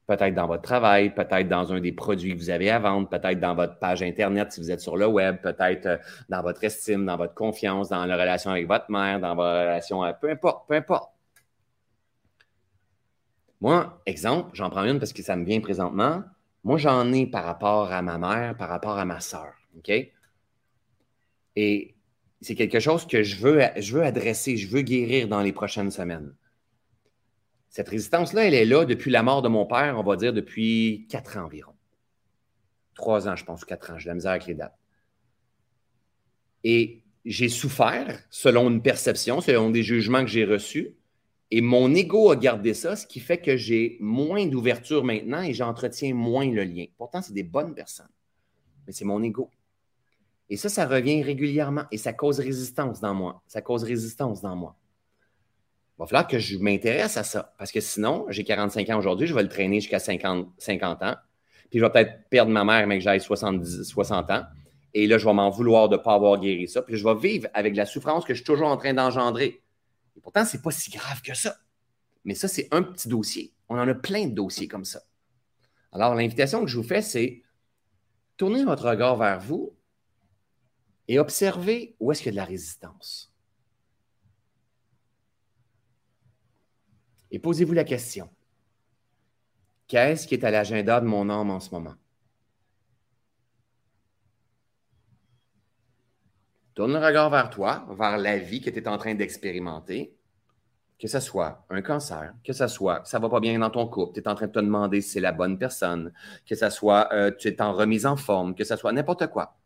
S1: Peut-être dans votre travail, peut-être dans un des produits que vous avez à vendre, peut-être dans votre page Internet si vous êtes sur le web, peut-être euh, dans votre estime, dans votre confiance, dans la relation avec votre mère, dans votre relation, à... peu importe, peu importe. Moi, exemple, j'en prends une parce que ça me vient présentement. Moi, j'en ai par rapport à ma mère, par rapport à ma soeur. OK? Et c'est quelque chose que je veux, je veux adresser, je veux guérir dans les prochaines semaines. Cette résistance-là, elle est là depuis la mort de mon père, on va dire depuis quatre ans environ. Trois ans, je pense, ou quatre ans. J'ai la misère avec les dates. Et j'ai souffert selon une perception, selon des jugements que j'ai reçus. Et mon ego a gardé ça, ce qui fait que j'ai moins d'ouverture maintenant et j'entretiens moins le lien. Pourtant, c'est des bonnes personnes, mais c'est mon ego. Et ça, ça revient régulièrement et ça cause résistance dans moi. Ça cause résistance dans moi. Il va falloir que je m'intéresse à ça parce que sinon, j'ai 45 ans aujourd'hui, je vais le traîner jusqu'à 50, 50 ans. Puis je vais peut-être perdre ma mère, mais que j'aille 70, 60 ans. Et là, je vais m'en vouloir de ne pas avoir guéri ça. Puis je vais vivre avec la souffrance que je suis toujours en train d'engendrer. Et pourtant, ce n'est pas si grave que ça. Mais ça, c'est un petit dossier. On en a plein de dossiers comme ça. Alors, l'invitation que je vous fais, c'est tournez votre regard vers vous et observez où est-ce qu'il y a de la résistance. Et posez-vous la question. Qu'est-ce qui est à l'agenda de mon âme en ce moment? Tourne le regard vers toi, vers la vie que tu es en train d'expérimenter. Que ce soit un cancer, que ce soit ça ne va pas bien dans ton couple, tu es en train de te demander si c'est la bonne personne, que ce soit euh, tu es en remise en forme, que ce soit n'importe quoi.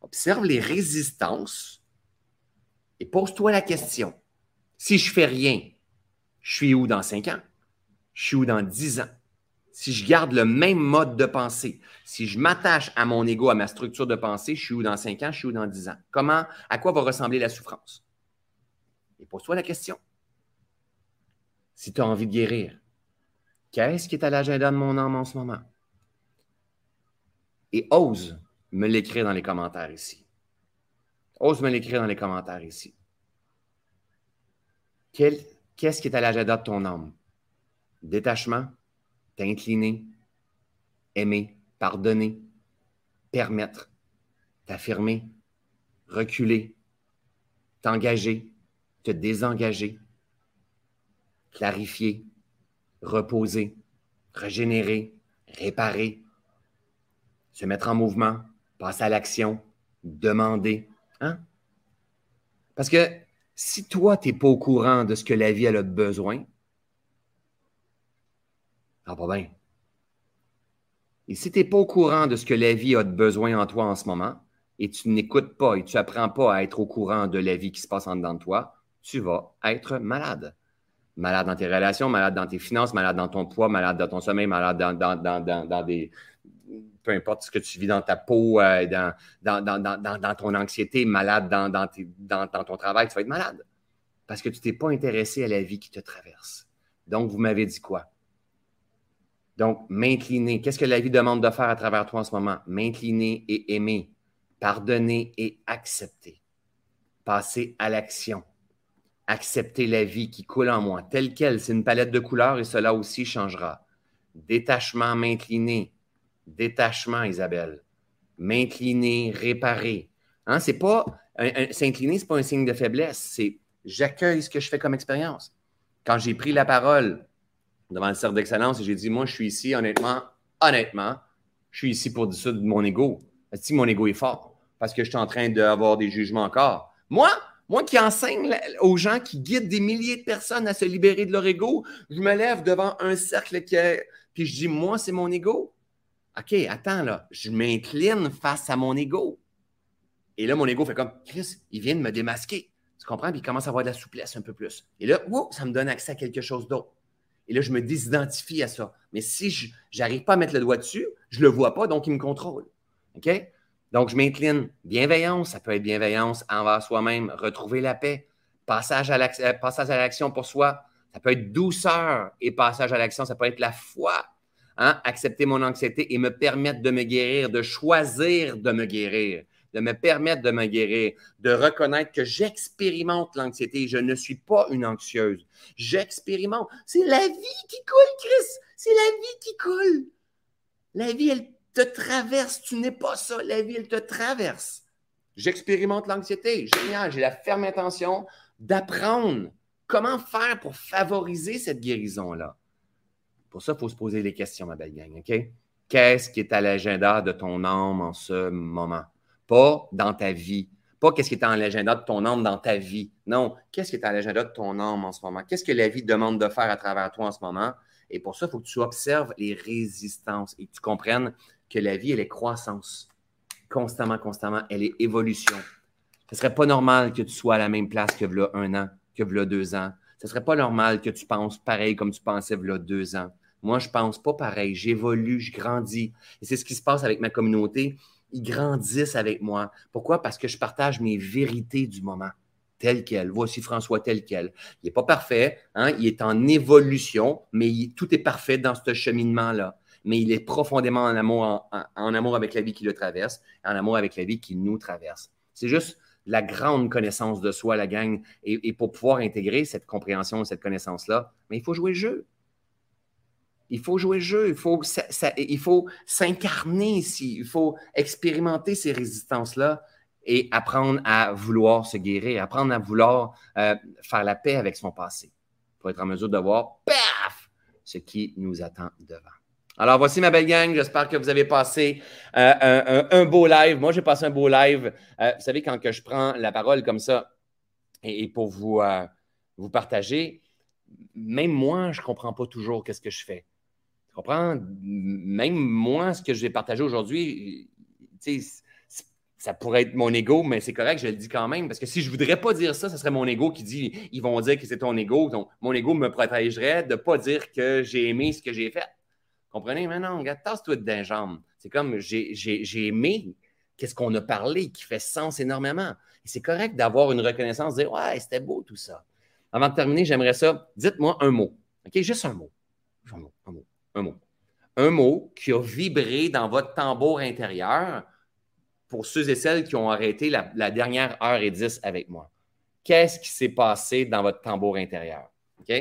S1: Observe les résistances et pose-toi la question. Si je fais rien, je suis où dans cinq ans? Je suis où dans dix ans? si je garde le même mode de pensée, si je m'attache à mon ego, à ma structure de pensée, je suis où dans 5 ans, je suis où dans 10 ans? Comment, à quoi va ressembler la souffrance? Et pose-toi la question. Si tu as envie de guérir, qu'est-ce qui est à l'agenda de mon âme en ce moment? Et ose me l'écrire dans les commentaires ici. Ose me l'écrire dans les commentaires ici. Qu'est-ce qui est à l'agenda de ton âme? Détachement, t'incliner, aimer, pardonner, permettre, t'affirmer, reculer, t'engager, te désengager, clarifier, reposer, régénérer, réparer, se mettre en mouvement, passer à l'action, demander. Hein? Parce que si toi, tu n'es pas au courant de ce que la vie a besoin, ah, pas bien. Et si tu n'es pas au courant de ce que la vie a de besoin en toi en ce moment, et tu n'écoutes pas et tu n'apprends pas à être au courant de la vie qui se passe en dedans de toi, tu vas être malade. Malade dans tes relations, malade dans tes finances, malade dans ton poids, malade dans ton sommeil, malade dans, des. Peu importe ce que tu vis dans ta peau, euh, dans, ton anxiété, malade dans, ton travail, tu vas être malade. Parce que tu t'es pas intéressé à la vie qui te traverse. Donc, vous m'avez dit quoi? Donc, m'incliner. Qu'est-ce que la vie demande de faire à travers toi en ce moment? M'incliner et aimer, pardonner et accepter. Passer à l'action. Accepter la vie qui coule en moi, telle qu'elle. C'est une palette de couleurs et cela aussi changera. Détachement, m'incliner. Détachement, Isabelle. M'incliner, réparer. Hein? C'est pas. S'incliner, ce n'est pas un signe de faiblesse. C'est j'accueille ce que je fais comme expérience. Quand j'ai pris la parole, devant le cercle d'excellence et j'ai dit, moi, je suis ici, honnêtement, honnêtement, je suis ici pour dissoudre mon ego. Si mon ego est fort, parce que je suis en train d'avoir des jugements encore. Moi, moi qui enseigne aux gens qui guident des milliers de personnes à se libérer de leur ego, je me lève devant un cercle qui est, puis je dis, moi, c'est mon ego. OK, attends là, je m'incline face à mon ego. Et là, mon ego fait comme, Chris, il vient de me démasquer. Tu comprends? Puis il commence à avoir de la souplesse un peu plus. Et là, ça me donne accès à quelque chose d'autre. Et là, je me désidentifie à ça. Mais si je n'arrive pas à mettre le doigt dessus, je ne le vois pas, donc il me contrôle. OK? Donc, je m'incline. Bienveillance, ça peut être bienveillance envers soi-même, retrouver la paix, passage à euh, l'action pour soi. Ça peut être douceur et passage à l'action, ça peut être la foi. Hein? Accepter mon anxiété et me permettre de me guérir, de choisir de me guérir, de me permettre de me guérir, de reconnaître que j'expérimente l'anxiété. Je ne suis pas une anxieuse. J'expérimente. C'est la vie qui coule, Chris. C'est la vie qui coule. La vie, elle te traverse. Tu n'es pas ça. La vie, elle te traverse. J'expérimente l'anxiété. Génial. J'ai la ferme intention d'apprendre comment faire pour favoriser cette guérison-là. Pour ça, il faut se poser les questions, ma belle gang, OK? Qu'est-ce qui est à l'agenda de ton âme en ce moment? Pas dans ta vie. Pas qu'est-ce qui est à l'agenda de ton âme dans ta vie. Non, qu'est-ce qui est à l'agenda de ton âme en ce moment? Qu'est-ce que la vie demande de faire à travers toi en ce moment? Et pour ça, il faut que tu observes les résistances et que tu comprennes que la vie, elle est croissance. Constamment, constamment, elle est évolution. Ce ne serait pas normal que tu sois à la même place que là un an, que là deux ans. Ce ne serait pas normal que tu penses pareil comme tu pensais là deux ans. Moi, je ne pense pas pareil. J'évolue, je grandis. Et c'est ce qui se passe avec ma communauté. Ils grandissent avec moi. Pourquoi? Parce que je partage mes vérités du moment tel quel. Voici François tel quel. Il n'est pas parfait, hein? il est en évolution, mais tout est parfait dans ce cheminement-là. Mais il est profondément en amour, amour avec la vie qui le traverse, en amour avec la vie qui nous traverse. C'est juste la grande connaissance de soi, la gang. Et, pour pouvoir intégrer cette compréhension, cette connaissance-là, mais il faut jouer le jeu. Il faut jouer le jeu, il faut, s'incarner ici, il faut expérimenter ces résistances-là et apprendre à vouloir se guérir, apprendre à vouloir euh, faire la paix avec son passé pour être en mesure de voir, paf, ce qui nous attend devant. Alors, voici ma belle gang. J'espère que vous avez passé euh, un, beau live. Moi, j'ai passé un beau live. Euh, vous savez, quand que je prends la parole comme ça et, pour vous, partager, même moi, je ne comprends pas toujours qu'est-ce que je fais. Comprends? Même moi, ce que je vais partager aujourd'hui, ça pourrait être mon ego, mais c'est correct, je le dis quand même, parce que si je ne voudrais pas dire ça, ce serait mon ego qui dit, ils vont dire que c'est ton ego, donc mon ego me protégerait de ne pas dire que j'ai aimé ce que j'ai fait. Comprenez? Mais non, regarde, tasse-toi de jambes. C'est comme, j'ai aimé qu'est-ce qu'on a parlé, qui fait sens énormément. Et c'est correct d'avoir une reconnaissance, de dire, ouais, c'était beau tout ça. Avant de terminer, j'aimerais ça, dites-moi un mot. OK? Juste un mot. Un mot, un mot, un mot. Qui a vibré dans votre tambour intérieur pour ceux et celles qui ont arrêté la, dernière heure et dix avec moi. Qu'est-ce qui s'est passé dans votre tambour intérieur? OK?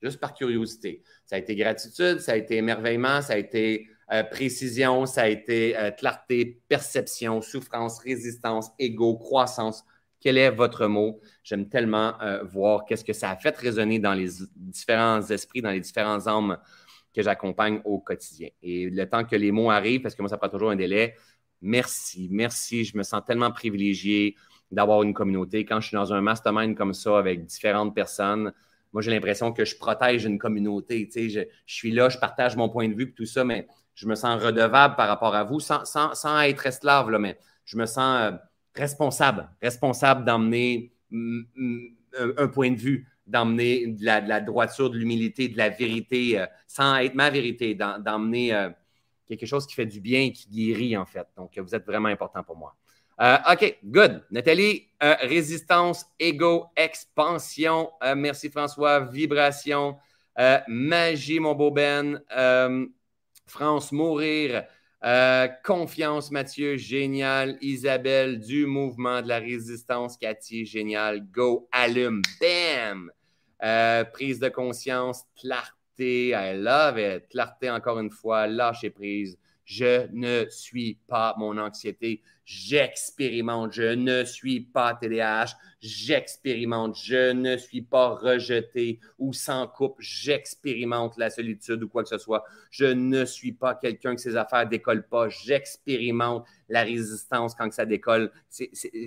S1: Juste par curiosité. Ça a été gratitude, ça a été émerveillement, ça a été euh, précision, ça a été euh, clarté, perception, souffrance, résistance, ego, croissance. Quel est votre mot? J'aime tellement euh, voir qu'est-ce que ça a fait résonner dans les différents esprits, dans les différents âmes que j'accompagne au quotidien. Et le temps que les mots arrivent, parce que moi, ça prend toujours un délai, merci, merci. Je me sens tellement privilégié d'avoir une communauté. Quand je suis dans un mastermind comme ça avec différentes personnes, moi, j'ai l'impression que je protège une communauté. Tu sais, je, suis là, je partage mon point de vue et tout ça, mais je me sens redevable par rapport à vous sans, être esclave, là, mais je me sens euh, responsable, responsable d'emmener mm, mm, un, point de vue, d'emmener de la, droiture, de l'humilité, de la vérité, euh, sans être ma vérité, d'emmener. Euh, quelque chose qui fait du bien qui guérit, en fait. Donc, vous êtes vraiment important pour moi. Euh, OK, good. Nathalie, résistance, ego, expansion. Merci François. Vibration. magie, mon beau Ben. France, mourir. Confiance, Mathieu, génial. Isabelle, du mouvement de la résistance, Cathy, génial. Go, allume, bam. prise de conscience, clarté I love it. Clarté, encore une fois, lâcher prise. Je ne suis pas mon anxiété. J'expérimente. Je ne suis pas TDAH. J'expérimente. Je ne suis pas rejeté ou sans couple. J'expérimente la solitude ou quoi que ce soit. Je ne suis pas quelqu'un que ses affaires décollent pas. J'expérimente la résistance quand ça décolle.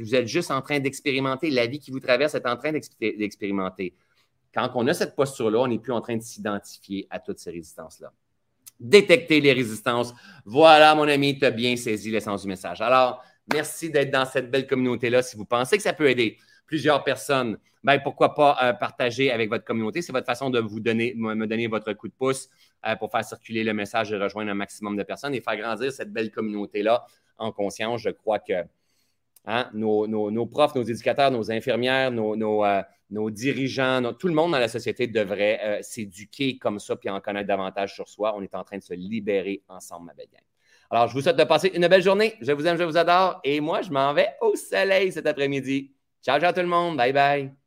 S1: vous êtes juste en train d'expérimenter. La vie qui vous traverse est en train d'expérimenter. Quand on a cette posture-là, on n'est plus en train de s'identifier à toutes ces résistances-là. Détecter les résistances. Voilà, mon ami, tu as bien saisi l'essence du message. Alors, merci d'être dans cette belle communauté-là. Si vous pensez que ça peut aider plusieurs personnes, ben, pourquoi pas euh, partager avec votre communauté? C'est votre façon de vous donner, me donner votre coup de pouce euh, pour faire circuler le message et rejoindre un maximum de personnes et faire grandir cette belle communauté-là en conscience. Je crois que hein, nos, profs, nos éducateurs, nos infirmières, nos, euh, dirigeants, tout le monde dans la société devrait s'éduquer comme ça puis en connaître davantage sur soi. On est en train de se libérer ensemble, ma belle gang. Alors, je vous souhaite de passer une belle journée. Je vous aime, je vous adore. Et moi, je m'en vais au soleil cet après-midi. Ciao, ciao tout le monde. Bye bye.